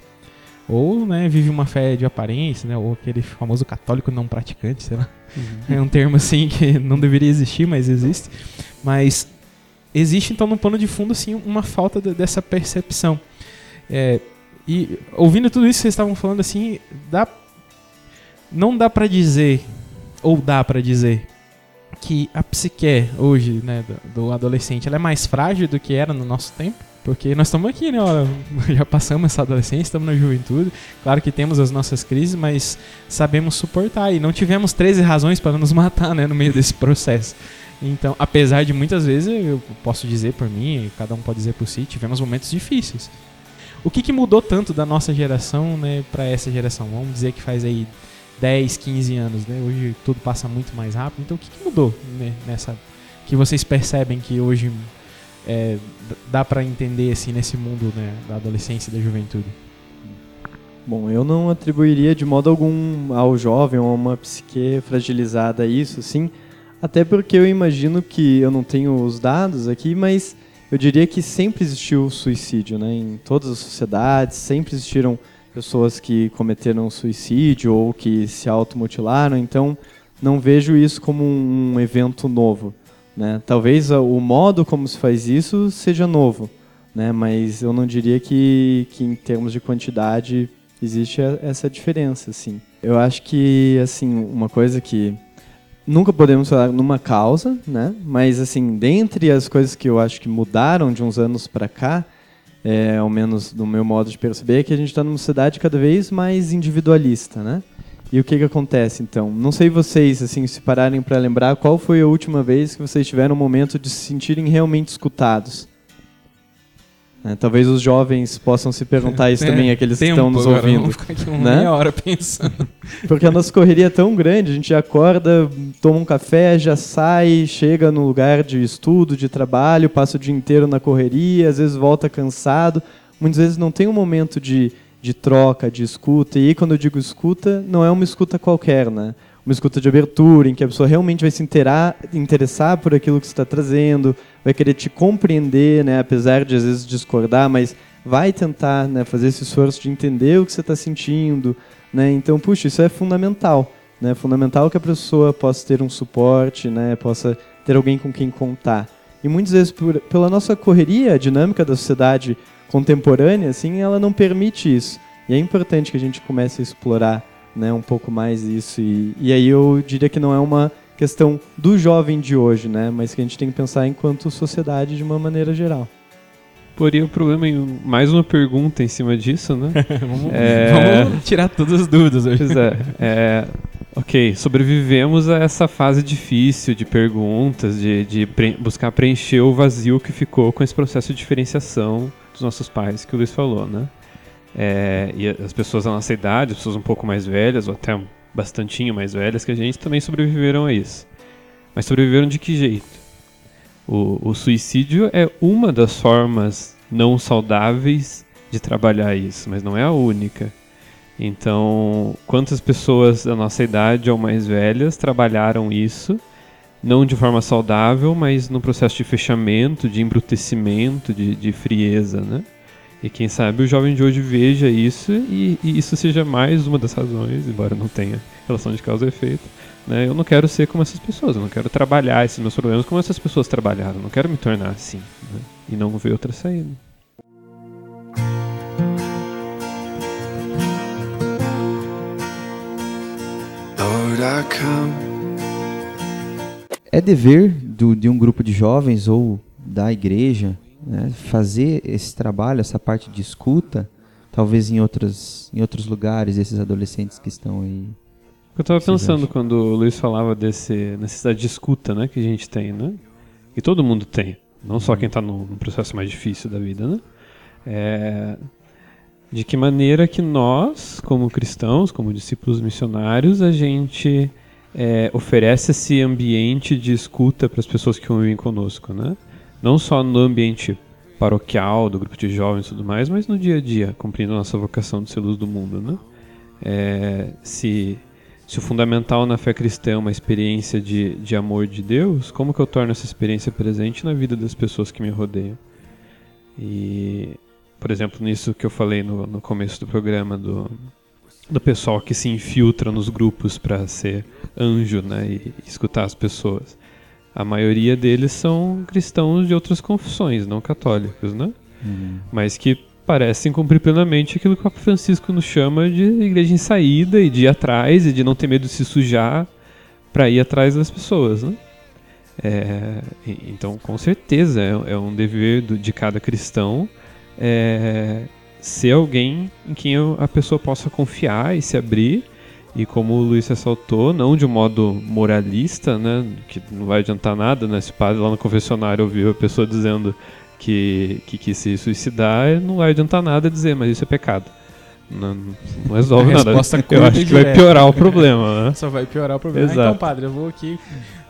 Ou né, vive uma fé de aparência, né, ou aquele famoso católico não praticante, sei lá. Uhum. É um termo assim que não deveria existir, mas existe. Mas existe então no pano de fundo assim uma falta de, dessa percepção. É, e ouvindo tudo isso que vocês estavam falando assim, dá, não dá para dizer ou dá para dizer que a psique hoje, né, do, do, adolescente, ela é mais frágil do que era no nosso tempo, porque nós estamos aqui, né, <laughs> já passamos essa adolescência, estamos na juventude. Claro que temos as nossas crises, mas sabemos suportar e não tivemos 13 razões para nos <laughs> matar, né, no meio desse processo. Então, apesar de muitas vezes, eu posso dizer por mim, cada um pode dizer por si, tivemos momentos difíceis. O que, que mudou tanto da nossa geração né, para essa geração? Vamos dizer que faz aí 10, 15 anos, né? Hoje tudo passa muito mais rápido. Então o que, que mudou né, nessa que vocês percebem que hoje é, dá para entender assim nesse mundo né, da adolescência e da juventude? Bom, eu não atribuiria de modo algum ao jovem ou a uma psique fragilizada isso, sim. Até porque eu imagino que eu não tenho os dados aqui, mas eu diria que sempre existiu suicídio, né? Em todas as sociedades, sempre existiram pessoas que cometeram suicídio ou que se automutilaram, então não vejo isso como um evento novo. Né? Talvez o modo como se faz isso seja novo, né? mas eu não diria que, que em termos de quantidade existe essa diferença. Assim. Eu acho que assim uma coisa que nunca podemos falar numa causa, né? mas assim dentre as coisas que eu acho que mudaram de uns anos para cá, é, ao menos no meu modo de perceber, é que a gente está numa sociedade cada vez mais individualista, né? E o que que acontece então? Não sei vocês assim se pararem para lembrar qual foi a última vez que vocês tiveram um momento de se sentirem realmente escutados. É, talvez os jovens possam se perguntar isso <laughs> é, também, aqueles que estão nos ouvindo. Vamos ficar aqui uma né? meia hora pensando. <laughs> Porque a nossa correria é tão grande, a gente acorda, toma um café, já sai, chega no lugar de estudo, de trabalho, passa o dia inteiro na correria, às vezes volta cansado. Muitas vezes não tem um momento de, de troca, de escuta. E aí, quando eu digo escuta, não é uma escuta qualquer, né? Uma escuta de abertura, em que a pessoa realmente vai se interar, interessar por aquilo que você está trazendo, vai querer te compreender, né, apesar de às vezes discordar, mas vai tentar né, fazer esse esforço de entender o que você está sentindo. Né? Então, puxa, isso é fundamental. É né? fundamental que a pessoa possa ter um suporte, né, possa ter alguém com quem contar. E muitas vezes, por, pela nossa correria, a dinâmica da sociedade contemporânea, assim, ela não permite isso. E é importante que a gente comece a explorar né, um pouco mais isso. E, e aí eu diria que não é uma questão do jovem de hoje, né, mas que a gente tem que pensar enquanto sociedade de uma maneira geral. Porém, o problema é mais uma pergunta em cima disso, né? <laughs> vamos, é... vamos, tirar todas as dúvidas hoje. Pois é, é, Ok, sobrevivemos a essa fase difícil de perguntas, de, de pre buscar preencher o vazio que ficou com esse processo de diferenciação dos nossos pais, que o Luiz falou, né? É, e as pessoas da nossa idade, as pessoas um pouco mais velhas, ou até bastantinho mais velhas que a gente, também sobreviveram a isso. Mas sobreviveram de que jeito? O, o suicídio é uma das formas não saudáveis de trabalhar isso, mas não é a única. Então, quantas pessoas da nossa idade ou mais velhas trabalharam isso, não de forma saudável, mas no processo de fechamento, de embrutecimento, de, de frieza, né? E quem sabe o jovem de hoje veja isso e, e, isso seja mais uma das razões, embora não tenha relação de causa e efeito. Né? Eu não quero ser como essas pessoas, eu não quero trabalhar esses meus problemas como essas pessoas trabalharam, eu não quero me tornar assim né? e não ver outra saída. É dever do, de um grupo de jovens ou da igreja né, fazer esse trabalho, essa parte de escuta, talvez em, outros em outros lugares, esses adolescentes que estão aí. Eu estava pensando quando o Luiz falava desse necessidade de escuta, né, que a gente tem, né? E todo mundo tem, não só quem está no, no, processo mais difícil da vida, né? É, de que maneira que nós, como cristãos, como discípulos missionários, a gente é, oferece esse ambiente de escuta para as pessoas que convivem conosco, né? Não só no ambiente paroquial, do grupo de jovens e tudo mais, mas no dia a dia, cumprindo a nossa vocação de ser luz do mundo, né? É, se, se o fundamental na fé cristã é uma experiência de, de amor de Deus, como que eu torno essa experiência presente na vida das pessoas que me rodeiam? E, por exemplo, nisso que eu falei no, no começo do programa, do, do pessoal que se infiltra nos grupos para ser anjo né, e, e escutar as pessoas. A maioria deles são cristãos de outras confissões, não católicos, né? Uhum. Mas que parecem cumprir plenamente aquilo que o Papa Francisco nos chama de igreja em saída e de ir atrás e de não ter medo de se sujar para ir atrás das pessoas, né? É, então, com certeza, é, é um dever de cada cristão é, ser alguém em quem a pessoa possa confiar e se abrir e como o Luiz ressaltou, não de um modo moralista, né, que não vai adiantar nada, né, se o padre lá no confessionário ouviu a pessoa dizendo que, que quis se suicidar, não vai adiantar nada dizer, mas isso é pecado. não, não resolve A nada. Eu acho que vai piorar o problema, né? Só vai piorar o problema. Ah, Exato. então, padre, eu vou aqui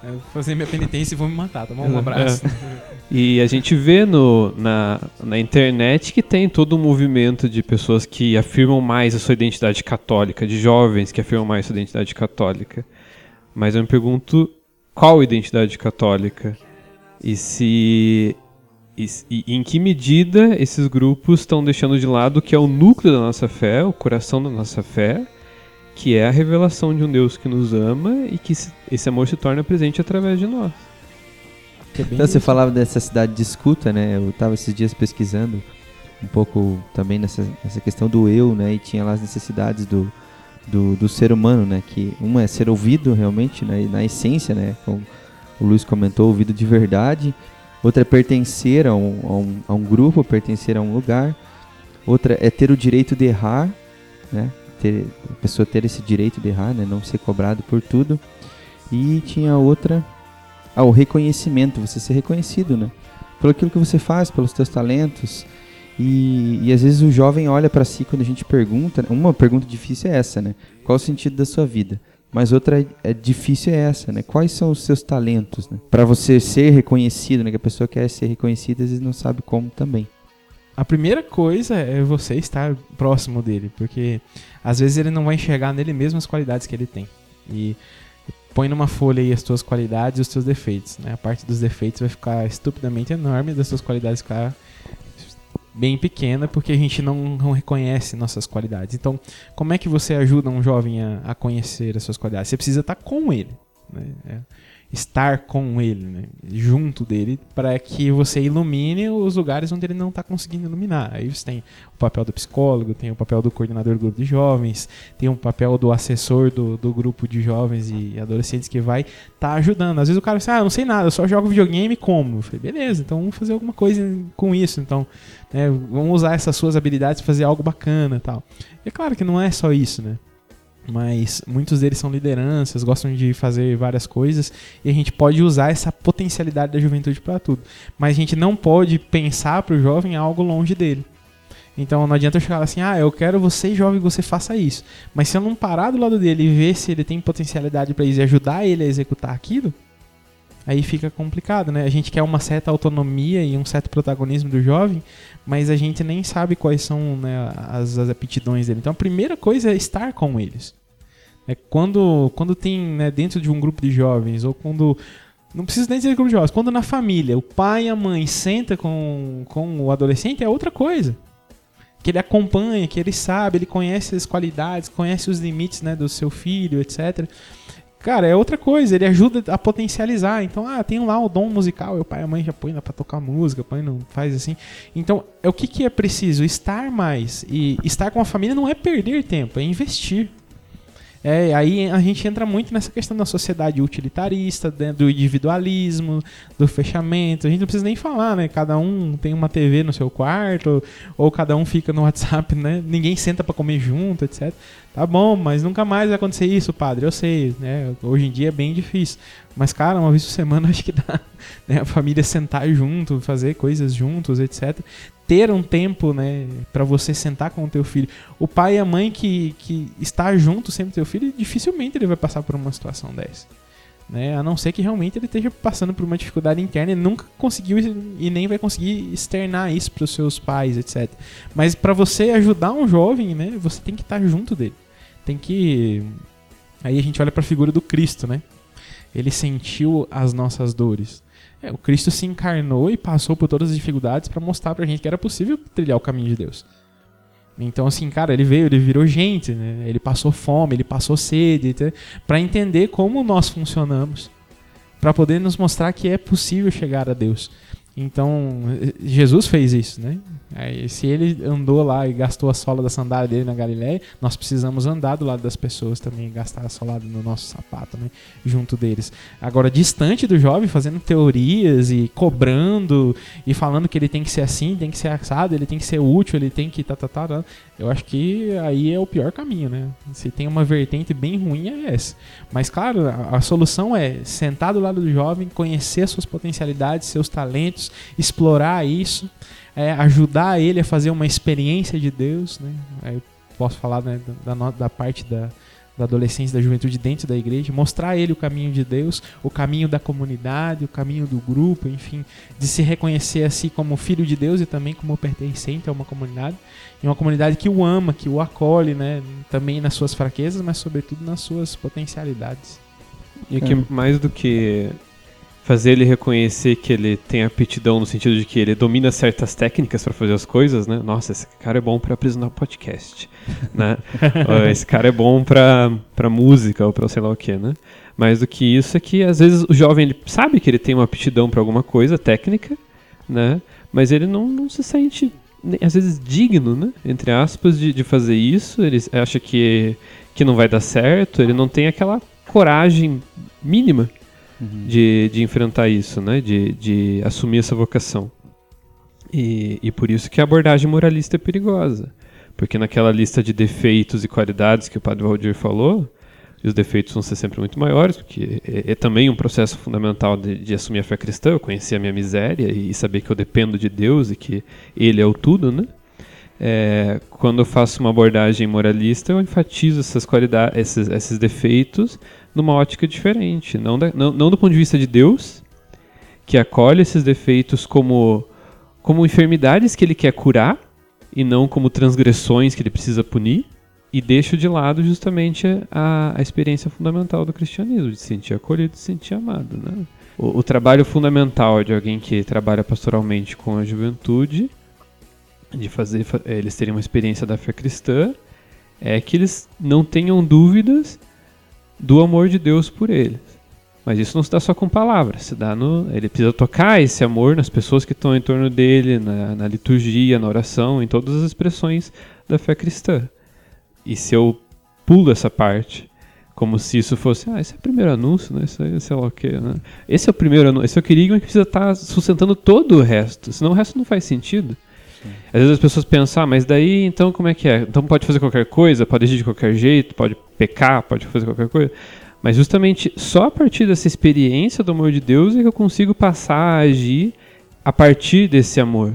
é, fazer minha penitência e vou me matar, tá bom? Um abraço. E a gente vê no, na, na internet que tem todo um movimento de pessoas que afirmam mais a sua identidade católica, de jovens que afirmam mais a sua identidade católica. Mas eu me pergunto qual identidade católica? E se. E, e em que medida esses grupos estão deixando de lado o que é o núcleo da nossa fé, o coração da nossa fé, que é a revelação de um Deus que nos ama e que se- esse amor se torna presente através de nós. Que é Então você falava dessa cidade de escuta, né? Eu estava esses dias pesquisando um pouco também nessa, nessa questão do eu, né? E tinha lá as necessidades do, do, do ser humano, né? Que uma é ser ouvido realmente, né? na essência, né? Como o Luiz comentou, ouvido de verdade. Outra é pertencer a um, a um, a um grupo, pertencer a um lugar. Outra é ter o direito de errar, né? Ter, a pessoa ter esse direito de errar, né? Não ser cobrado por tudo. E tinha outra ah, o reconhecimento, você ser reconhecido, né? Pelo aquilo que você faz, pelos teus talentos. E, e às vezes o jovem olha para si quando a gente pergunta. Uma pergunta difícil é essa, né? Qual o sentido da sua vida? Mas outra é, é difícil é essa, né? Quais são os seus talentos, né? Para você ser reconhecido, né? Que a pessoa quer ser reconhecida, às vezes não sabe como também. A primeira coisa é você estar próximo dele, porque às vezes ele não vai enxergar nele mesmo as qualidades que ele tem. E põe numa folha aí as tuas qualidades e os teus defeitos. Né? A parte dos defeitos vai ficar estupidamente enorme, das tuas qualidades ficar bem pequena, porque a gente não, não reconhece nossas qualidades. Então, como é que você ajuda um jovem a, a conhecer as suas qualidades? Você precisa estar com ele. Né? É, estar com ele, né? junto dele, para que você ilumine os lugares onde ele não está conseguindo iluminar. Aí você tem o papel do psicólogo, tem o papel do coordenador do grupo de jovens, tem o papel do assessor do, do grupo de jovens e adolescentes que vai estar tá ajudando. Às vezes o cara fala, ah, eu não sei nada, eu só jogo videogame como? Eu falei, beleza, então vamos fazer alguma coisa com isso. Então, né, vamos usar essas suas habilidades para fazer algo bacana tal. E é claro que não é só isso, né? Mas muitos deles são lideranças, gostam de fazer várias coisas e a gente pode usar essa potencialidade da juventude para tudo. Mas a gente não pode pensar para o jovem algo longe dele. Então não adianta eu chegar assim, ah, eu quero você, jovem, que você faça isso. Mas se eu não parar do lado dele e ver se ele tem potencialidade para isso e ajudar ele a executar aquilo, aí fica complicado, né? A gente quer uma certa autonomia e um certo protagonismo do jovem, mas a gente nem sabe quais são né, as, as aptidões dele. Então a primeira coisa é estar com eles. É quando, quando tem né, dentro de um grupo de jovens, ou quando. Não precisa nem dizer grupo de jovens, quando na família o pai e a mãe senta com, com o adolescente é outra coisa. Que ele acompanha, que ele sabe, ele conhece as qualidades, conhece os limites né, do seu filho, etc. Cara, é outra coisa, ele ajuda a potencializar. Então, ah, tem lá o dom musical, o pai e a mãe já põe pra tocar música, põe não faz assim. Então, é o que, que é preciso? Estar mais. E estar com a família não é perder tempo, é investir. É, aí a gente entra muito nessa questão da sociedade utilitarista, né, do individualismo, do fechamento. A gente não precisa nem falar, né? Cada um tem uma TV no seu quarto, ou cada um fica no WhatsApp, <laughs> né? Ninguém senta para comer junto, etc. Tá bom, mas nunca mais vai acontecer isso, padre. Eu sei, né? Hoje em dia é bem difícil. Mas, cara, uma vez por semana <laughs> acho que dá. Né? A família sentar junto, fazer coisas juntos, etc. Ter um tempo, né, para você sentar com o teu filho. O pai e a mãe que, que está junto sempre com teu filho, dificilmente ele vai passar por uma situação dessa. Né? A não ser que realmente ele esteja passando por uma dificuldade interna e nunca conseguiu e nem vai conseguir externar isso para os seus pais, etc. Mas para você ajudar um jovem, né, você tem que estar junto dele. Tem que aí a gente olha para a figura do Cristo, né? Ele sentiu as nossas dores. É, o Cristo se encarnou e passou por todas as dificuldades para mostrar pra gente que era possível trilhar o caminho de Deus. Então, assim, cara, ele veio, ele virou gente, né? Ele passou fome, ele passou sede, para entender como nós funcionamos, para poder nos mostrar que é possível chegar a Deus. Então, Jesus fez isso, né? Aí, se ele andou lá e gastou a sola da sandália dele na Galiléia, nós precisamos andar do lado das pessoas também, gastar a solada no nosso sapato, né? Junto deles. Agora, distante do jovem, fazendo teorias e cobrando e falando que ele tem que ser assim, tem que ser assado, ele tem que ser útil, ele tem que tá, tá, tá, tá. Eu acho que aí é o pior caminho, né? Se tem uma vertente bem ruim é essa. Mas claro, a, a solução é sentar do lado do jovem, conhecer suas potencialidades, seus talentos, explorar isso, é, ajudar ele a fazer uma experiência de Deus, né? É, posso falar né, da, da, da parte da, da adolescência, da juventude dentro da igreja, mostrar a ele o caminho de Deus, o caminho da comunidade, o caminho do grupo, enfim, de se reconhecer assim como filho de Deus e também como pertencente a uma comunidade, e uma comunidade que o ama, que o acolhe, né, também nas suas fraquezas, mas sobretudo nas suas potencialidades. E que é. mais do que fazer ele reconhecer que ele tem aptidão no sentido de que ele domina certas técnicas para fazer as coisas, né? Nossa, esse cara é bom para apresentar podcast, <laughs> né? esse cara é bom para para música ou para sei lá o que, né? Mais do que isso é que às vezes o jovem ele sabe que ele tem uma aptidão para alguma coisa técnica, né? Mas ele não, não se sente às vezes digno, né? Entre aspas, de, de fazer isso. Ele acha que que não vai dar certo. Ele não tem aquela coragem mínima uhum. de, de enfrentar isso, né? De, de assumir essa vocação. E, e por isso que a abordagem moralista é perigosa. Porque naquela lista de defeitos e qualidades que o Padre Valdir falou, os defeitos vão ser sempre muito maiores, porque é, é também um processo fundamental de, de, assumir a fé cristã, eu conhecer a minha miséria e saber que eu dependo de Deus e que Ele é o tudo, né? É, quando eu faço uma abordagem moralista, eu enfatizo essas qualidades, esses, esses defeitos, numa ótica diferente. Não, da, não, não do ponto de vista de Deus, que acolhe esses defeitos como, como enfermidades que ele quer curar, e não como transgressões que ele precisa punir, e deixo de lado justamente a, a experiência fundamental do cristianismo, de se sentir acolhido, de se sentir amado. Né? O, o trabalho fundamental de alguém que trabalha pastoralmente com a juventude, de fazer eles terem uma experiência da fé cristã, é que eles não tenham dúvidas do amor de Deus por eles. Mas isso não se dá só com palavras, se dá no, ele precisa tocar esse amor nas pessoas que estão em torno dele, na, na liturgia, na oração, em todas as expressões da fé cristã. E se eu pulo essa parte, como se isso fosse, ah, esse é o primeiro anúncio, né? Isso aí, sei lá o quê, né? Esse é o primeiro anúncio, esse é o querido que precisa estar tá sustentando todo o resto, senão o resto não faz sentido. Sim. Às vezes as pessoas pensam, ah, mas daí então como é que é? Então pode fazer qualquer coisa, pode agir de qualquer jeito, pode pecar, pode fazer qualquer coisa. Mas justamente só a partir dessa experiência do amor de Deus é que eu consigo passar a agir a partir desse amor.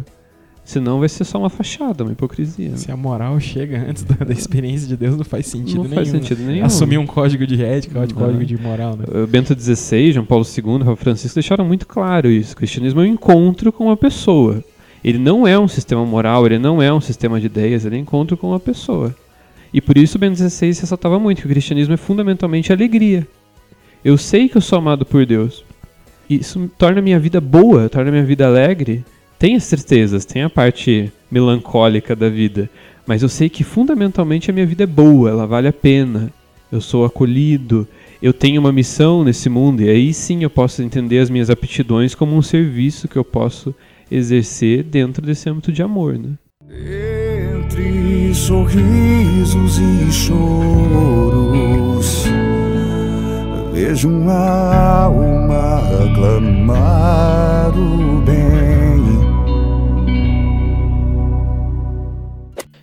Senão vai ser só uma fachada, uma hipocrisia. Né? Se a moral chega antes da, da, experiência de Deus, não faz sentido não nenhum. Faz sentido nenhum. Assumir um código de ética, um código de moral, né? O Bento XVI, João Paulo II, Papa Francisco deixaram muito claro isso. O cristianismo é um encontro com uma pessoa. Ele não é um sistema moral, ele não é um sistema de ideias, ele é encontro com uma pessoa. E por isso o Bento XVI ressaltava muito que o cristianismo é fundamentalmente alegria. Eu sei que eu sou amado por Deus. Isso torna minha vida boa, torna minha vida alegre. Tem as tristezas, tem a parte melancólica da vida, mas eu sei que fundamentalmente a minha vida é boa, ela vale a pena. Eu sou acolhido, eu tenho uma missão nesse mundo e aí sim eu posso entender as minhas aptidões como um serviço que eu posso exercer dentro desse âmbito de amor, né? Entre sorrisos e choros, vejo uma alma clamar o bem.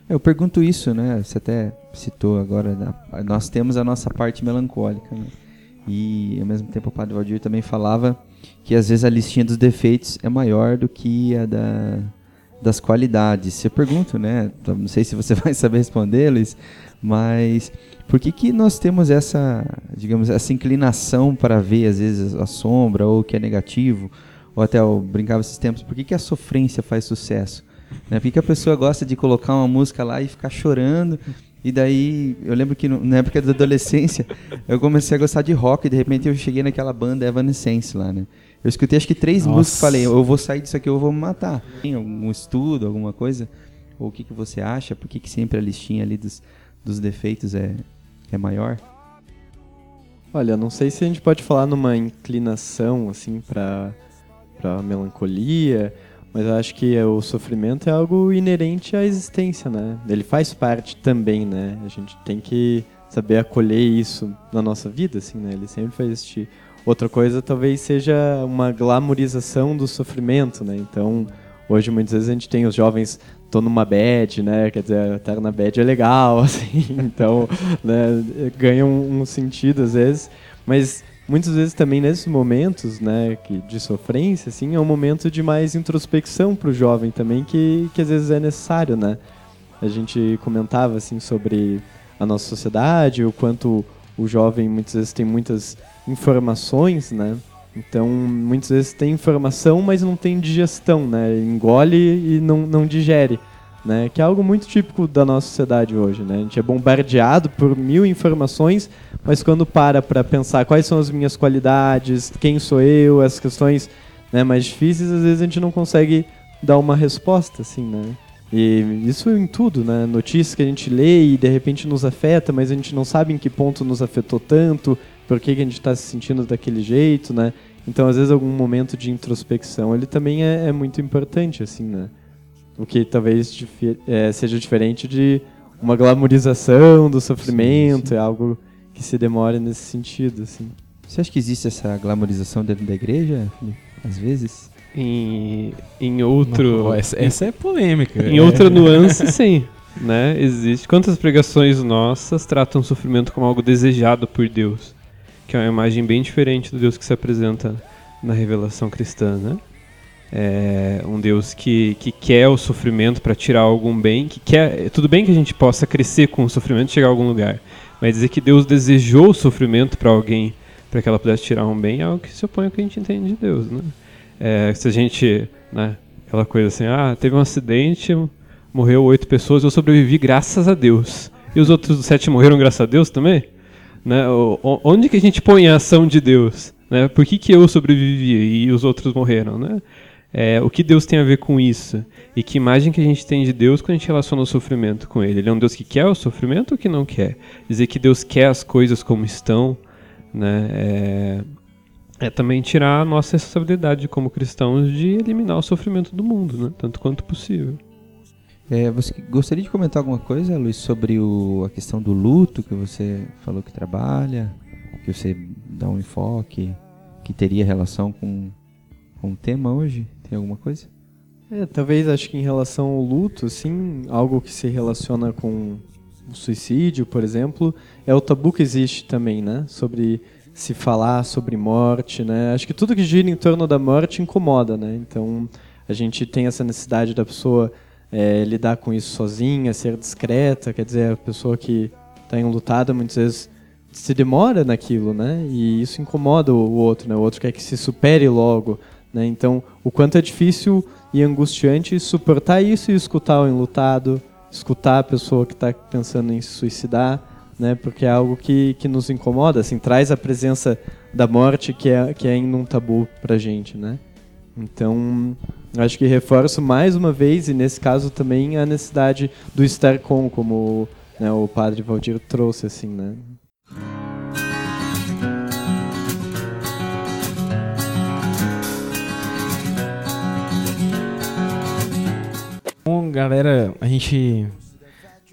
Eu pergunto isso, né? Você até citou agora, nós temos a nossa parte melancólica, né? E ao mesmo tempo o Padre Valdir também falava que às vezes a listinha dos defeitos é maior do que a da, das qualidades. Eu pergunto, né? Não sei se você <laughs> vai saber responder, Luiz, mas por que, que nós temos essa, digamos, essa inclinação para ver às vezes a sombra ou o que é negativo? Ou até eu brincava esses tempos, por que, que a sofrência faz sucesso? Né? Por que, que a pessoa gosta de colocar uma música lá e ficar chorando e daí, eu lembro que na época da adolescência, eu comecei a gostar de rock e de repente eu cheguei naquela banda Evanescence lá, né? Eu escutei acho que três Nossa. músicas e falei, eu vou sair disso aqui, eu vou me matar. Tem algum estudo, alguma coisa? Ou o que, que você acha? Por que, que sempre a listinha ali dos, dos defeitos é, é maior? Olha, não sei se a gente pode falar numa inclinação, assim, para para melancolia, mas eu acho que o sofrimento é algo inerente à existência, né? Ele faz parte também, né? A gente tem que saber acolher isso na nossa vida, assim, né? Ele sempre faz existir. Outra coisa talvez seja uma glamorização do sofrimento, né? Então, hoje muitas vezes a gente tem os jovens tô numa bad, né? Quer dizer, estar na bad é legal, <laughs> assim. Então, né, ganha um, um sentido às vezes, mas muitas vezes também nesses momentos, né, que, de sofrência, assim, é um momento de mais introspecção para o jovem também, que, que às vezes é necessário, né? a gente comentava assim sobre a nossa sociedade, o quanto o jovem muitas vezes tem muitas informações, né? Então, muitas vezes tem informação, mas não tem digestão, né? Engole e não, não digere, né? Que é algo muito típico da nossa sociedade hoje, né? A gente é bombardeado por mil informações, mas quando para para pensar quais são as minhas qualidades, quem sou eu, as questões né, mais difíceis, às vezes a gente não consegue dar uma resposta, assim, né? E isso em tudo, né? Notícias que a gente lê e de repente nos afeta, mas a gente não sabe em que ponto nos afetou tanto, por que, que a gente está se sentindo daquele jeito, né? Então, às vezes, algum momento de introspecção, ele também é, é muito importante, assim, né? O que talvez difi é, seja diferente de uma glamorização do sofrimento, sim, sim. é algo que se demora nesse sentido, assim. Você acha que existe essa glamorização dentro da igreja, às vezes? Em, em outro. Não, essa, essa, é polêmica. Em é. outra nuance, <laughs> sim. Né? Existe. Quantas pregações nossas tratam o sofrimento como algo desejado por Deus? Que é uma imagem bem diferente do Deus que se apresenta na revelação cristã, né? É um Deus que, que quer o sofrimento para tirar algum bem, que quer. Tudo bem que a gente possa crescer com o sofrimento e chegar a algum lugar, mas dizer que Deus desejou o sofrimento para alguém para que ela pudesse tirar um bem é algo que se opõe ao que a gente entende de Deus, né? É, se a gente, né, aquela coisa assim, ah, teve um acidente, morreu oito pessoas, eu sobrevivi graças a Deus. E os outros sete morreram graças a Deus também? Né? Onde que a gente põe a ação de Deus? Né? Por que, que eu sobrevivi e os outros morreram? Né? É, o que Deus tem a ver com isso? E que imagem que a gente tem de Deus quando a gente relaciona o sofrimento com Ele? Ele é um Deus que quer o sofrimento ou que não quer? Dizer que Deus quer as coisas como estão, né? É, é também tirar a nossa responsabilidade como cristãos de eliminar o sofrimento do mundo, né? Tanto quanto possível. É, você gostaria de comentar alguma coisa, Luiz, sobre o, a questão do luto que você falou que trabalha, que você dá um enfoque, que teria relação com, com o tema hoje? Tem alguma coisa? É, talvez acho que em relação ao luto, assim, algo que se relaciona com o suicídio, por exemplo, é o tabu que existe também, né? Sobre se falar sobre morte, né? Acho que tudo que gira em torno da morte incomoda, né? Então a gente tem essa necessidade da pessoa é, lidar com isso sozinha, ser discreta, quer dizer, a pessoa que está enlutada muitas vezes se demora naquilo, né? E isso incomoda o outro, né? O outro quer que se supere logo, né? Então, o quanto é difícil e angustiante suportar isso e escutar o enlutado, escutar a pessoa que está pensando em se suicidar, né? Porque é algo que, que nos incomoda, assim, traz a presença da morte que é, que é ainda um tabu pra gente, né? Então, acho que reforço mais uma vez, e nesse caso também, a necessidade do estar com, como né, o padre Valdir trouxe, assim, né? Bom, galera, a gente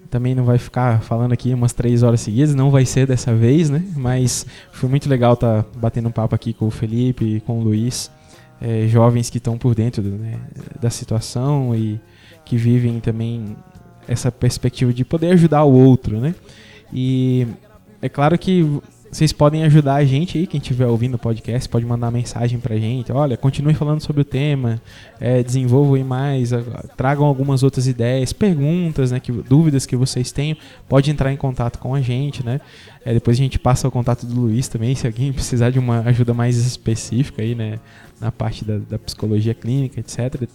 também não vai ficar falando aqui umas três horas seguidas, não vai ser dessa vez, né? Mas foi muito legal estar tá batendo um papo aqui com o Felipe, com o Luiz, é, jovens que estão por dentro né, da situação e que vivem também essa perspectiva de poder ajudar o outro, né? E é claro que vocês podem ajudar a gente aí, quem estiver ouvindo o podcast, pode mandar mensagem pra gente. Olha, continue falando sobre o tema, é, desenvolvam aí mais, tragam algumas outras ideias, perguntas, né, que, dúvidas que vocês tenham. Pode entrar em contato com a gente, né? É, depois a gente passa o contato do Luiz também, se alguém precisar de uma ajuda mais específica aí, né? Na parte da, da psicologia clínica, etc.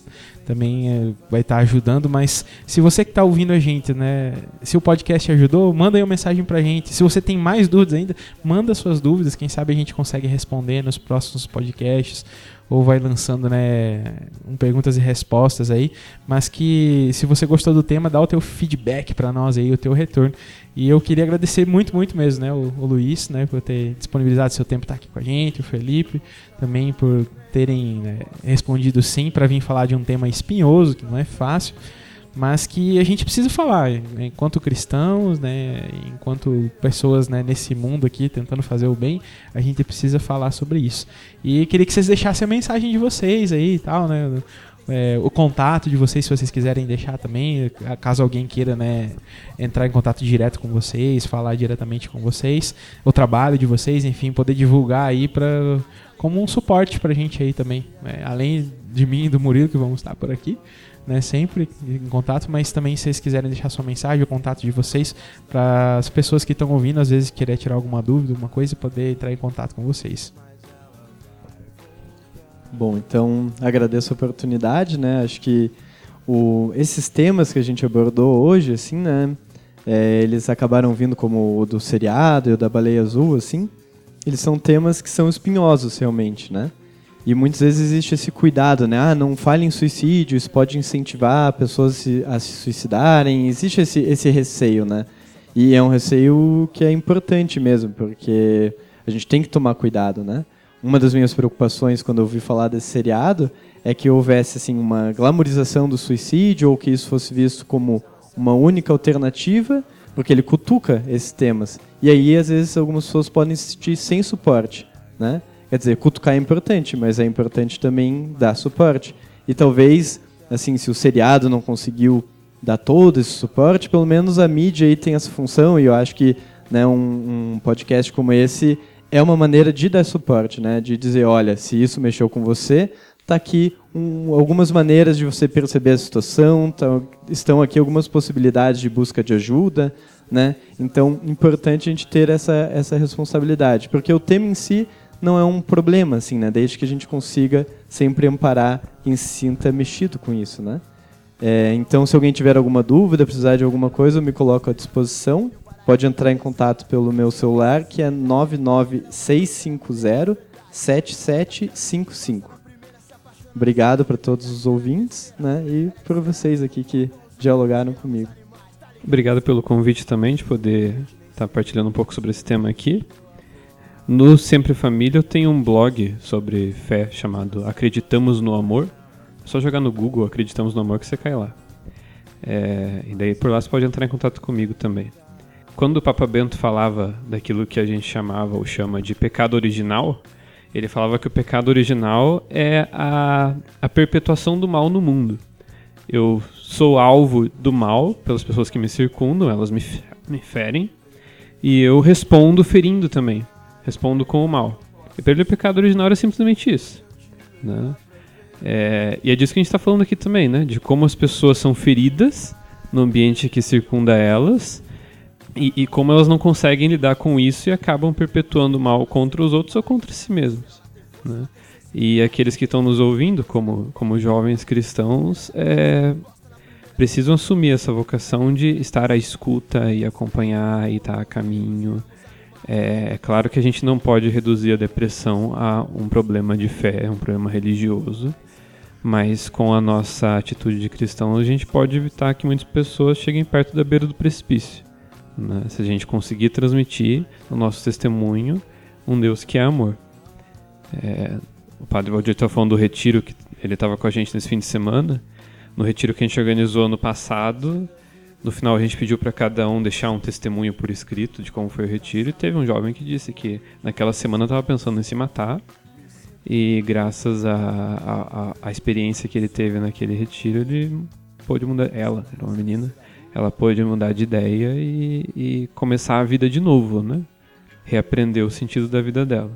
Também é, vai estar tá ajudando, mas se você que está ouvindo a gente, né? Se o podcast ajudou, manda aí uma mensagem pra gente. Se você tem mais dúvidas ainda, manda suas dúvidas, quem sabe a gente consegue responder nos próximos podcasts ou vai lançando, né, um perguntas e respostas aí, mas que se você gostou do tema, dá o teu feedback para nós aí, o teu retorno. E eu queria agradecer muito, muito mesmo, né, o, o Luiz, né, por ter disponibilizado seu tempo estar aqui com a gente, o Felipe, também por terem né, respondido sim para vir falar de um tema espinhoso, que não é fácil mas que a gente precisa falar, né, enquanto cristãos, né, enquanto pessoas né, nesse mundo aqui tentando fazer o bem, a gente precisa falar sobre isso. E queria que vocês deixassem a mensagem de vocês aí e tal, né? é, o contato de vocês, se vocês quiserem deixar também, caso alguém queira né, entrar em contato direto com vocês, falar diretamente com vocês, o trabalho de vocês, enfim, poder divulgar aí para como um suporte para a gente aí também, né? além de mim e do Murilo que vamos estar por aqui, né, sempre em contato, mas também se vocês quiserem deixar sua mensagem, o contato de vocês, para as pessoas que estão ouvindo, às vezes querer tirar alguma dúvida, alguma coisa, poder entrar em contato com vocês. Bom, então agradeço a oportunidade, né? Acho que o, esses temas que a gente abordou hoje, assim, né? É, eles acabaram vindo como o do seriado e o da baleia azul, assim. Eles são temas que são espinhosos, realmente, né? E muitas vezes existe esse cuidado, né? Ah, não fale em suicídio, isso pode incentivar pessoas a se suicidarem. Existe esse, esse receio, né? E é um receio que é importante mesmo, porque a gente tem que tomar cuidado, né? uma das minhas preocupações quando eu ouvi falar desse seriado é que houvesse assim uma glamorização do suicídio ou que isso fosse visto como uma única alternativa, porque ele cutuca esses temas. E aí às vezes algumas pessoas podem assistir sem suporte, né? Quer dizer, cutucar é importante, mas é importante também dar suporte. E talvez, assim, se o seriado não conseguiu dar todo esse suporte, pelo menos a mídia aí tem essa função, e eu acho que né, um, um podcast como esse é uma maneira de dar suporte, né? De dizer, olha, se isso mexeu com você, tá aqui um, algumas maneiras de você perceber a situação, tá, estão aqui algumas possibilidades de busca de ajuda, né? Então, importante a gente ter essa essa responsabilidade, porque o tema em si não é um problema, assim, né? Desde que a gente consiga sempre amparar quem se sinta mexido com isso, né? É, então, se alguém tiver alguma dúvida, precisar de alguma coisa, eu me coloco à disposição pode entrar em contato pelo meu celular, que é 99650 7755. Obrigado para todos os ouvintes, né? E para vocês aqui que dialogaram comigo. Obrigado pelo convite também de poder estar tá partilhando um pouco sobre esse tema aqui. No Sempre Família eu tenho um blog sobre fé chamado Acreditamos no Amor. É só jogar no Google Acreditamos no Amor que você cai lá. É, e daí por lá você pode entrar em contato comigo também quando o Papa Bento falava daquilo que a gente chamava ou chama de pecado original, ele falava que o pecado original é a, a perpetuação do mal no mundo. Eu sou alvo do mal pelas pessoas que me circundam, elas me, me ferem, e eu respondo ferindo também. Respondo com o mal. E ele o pecado original era simplesmente isso. Né? É, e é disso que a gente está falando aqui também, né? De como as pessoas são feridas no ambiente que circunda elas e, e, como elas não conseguem lidar com isso e acabam perpetuando mal contra os outros ou contra si mesmos. Né? E aqueles que estão nos ouvindo, como, como jovens cristãos, é, precisam assumir essa vocação de estar à escuta e acompanhar e estar a caminho. É, é claro que a gente não pode reduzir a depressão a um problema de fé, um problema religioso, mas com a nossa atitude de cristão a gente pode evitar que muitas pessoas cheguem perto da beira do precipício. Né? Se a gente conseguir transmitir no nosso testemunho um Deus que é amor. É, o Padre Valdir estava falando do retiro, que ele estava com a gente nesse fim de semana. No retiro que a gente organizou ano passado, no final a gente pediu para cada um deixar um testemunho por escrito de como foi o retiro. E teve um jovem que disse que naquela semana estava pensando em se matar. E graças à experiência que ele teve naquele retiro, ele pôde mudar. Ela, era uma menina, ela pode mudar de ideia e, e começar a vida de novo, né? Reaprender o sentido da vida dela.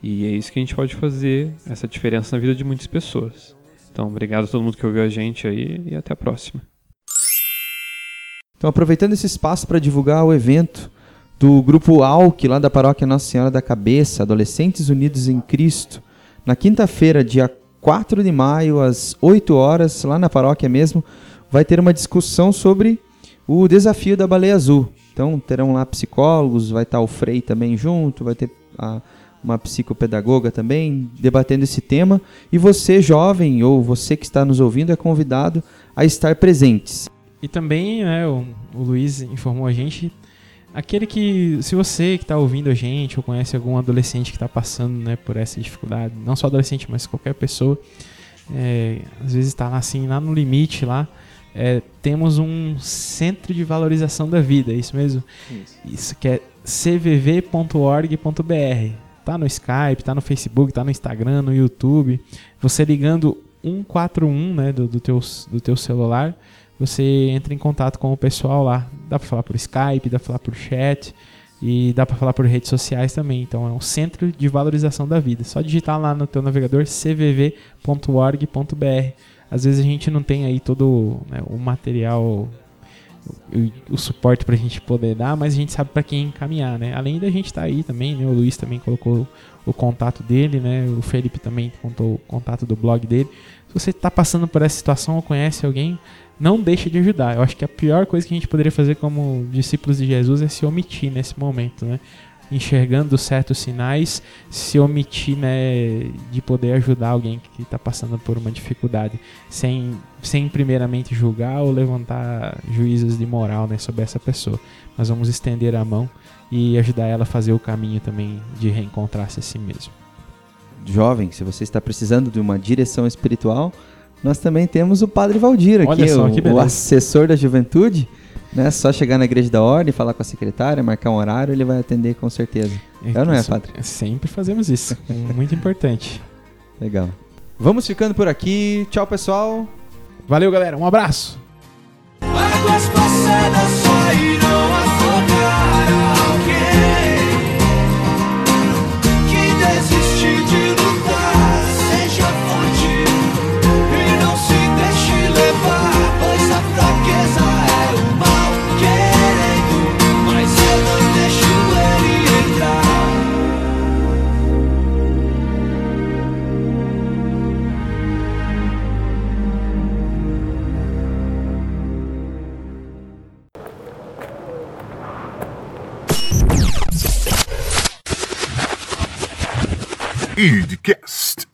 E é isso que a gente pode fazer, essa diferença na vida de muitas pessoas. Então, obrigado a todo mundo que ouviu a gente aí e até a próxima. Então, aproveitando esse espaço para divulgar o evento do grupo AUC, lá da paróquia Nossa Senhora da Cabeça, Adolescentes Unidos em Cristo, na quinta-feira, dia 4 de maio, às 8 horas, lá na paróquia mesmo, vai ter uma discussão sobre o desafio da baleia azul. Então terão lá psicólogos, vai estar o Frei também junto, vai ter a, uma psicopedagoga também debatendo esse tema. E você, jovem, ou você que está nos ouvindo, é convidado a estar presentes. E também, né, o, o Luiz informou a gente, aquele que, se você que está ouvindo a gente, ou conhece algum adolescente que está passando né, por essa dificuldade, não só adolescente, mas qualquer pessoa, é, às vezes está assim, lá no limite lá, é, temos um centro de valorização da vida, é isso mesmo? Isso, isso que é cvv.org.br. Tá no Skype, tá no Facebook, tá no Instagram, no YouTube. Você ligando 141, né, do, do, teu, do teu celular, você entra em contato com o pessoal lá. Dá para falar por Skype, dá para falar por chat e dá para falar por redes sociais também. Então é um centro de valorização da vida. Só digitar lá no teu navegador cvv.org.br. Às vezes a gente não tem aí todo né, o material o, o suporte para a gente poder dar, mas a gente sabe para quem encaminhar, né? Além da gente estar tá aí também, né? O Luiz também colocou o contato dele, né? O Felipe também contou o contato do blog dele. Se você está passando por essa situação ou conhece alguém, não deixe de ajudar. Eu acho que a pior coisa que a gente poderia fazer como discípulos de Jesus é se omitir nesse momento, né? enxergando certos sinais, se omitir né, de poder ajudar alguém que está passando por uma dificuldade, sem, sem primeiramente julgar ou levantar juízos de moral né, sobre essa pessoa. Mas vamos estender a mão e ajudar ela a fazer o caminho também de reencontrar-se a si mesmo. Jovem, se você está precisando de uma direção espiritual, nós também temos o Padre Valdir aqui, só, o, o assessor da juventude né? Só chegar na igreja da ordem, falar com a secretária, marcar um horário, ele vai atender com certeza. É, é não é, padre? Sempre fazemos isso. Muito importante. Legal. Vamos ficando por aqui. Tchau, pessoal. Valeu, galera. Um abraço. Idcast.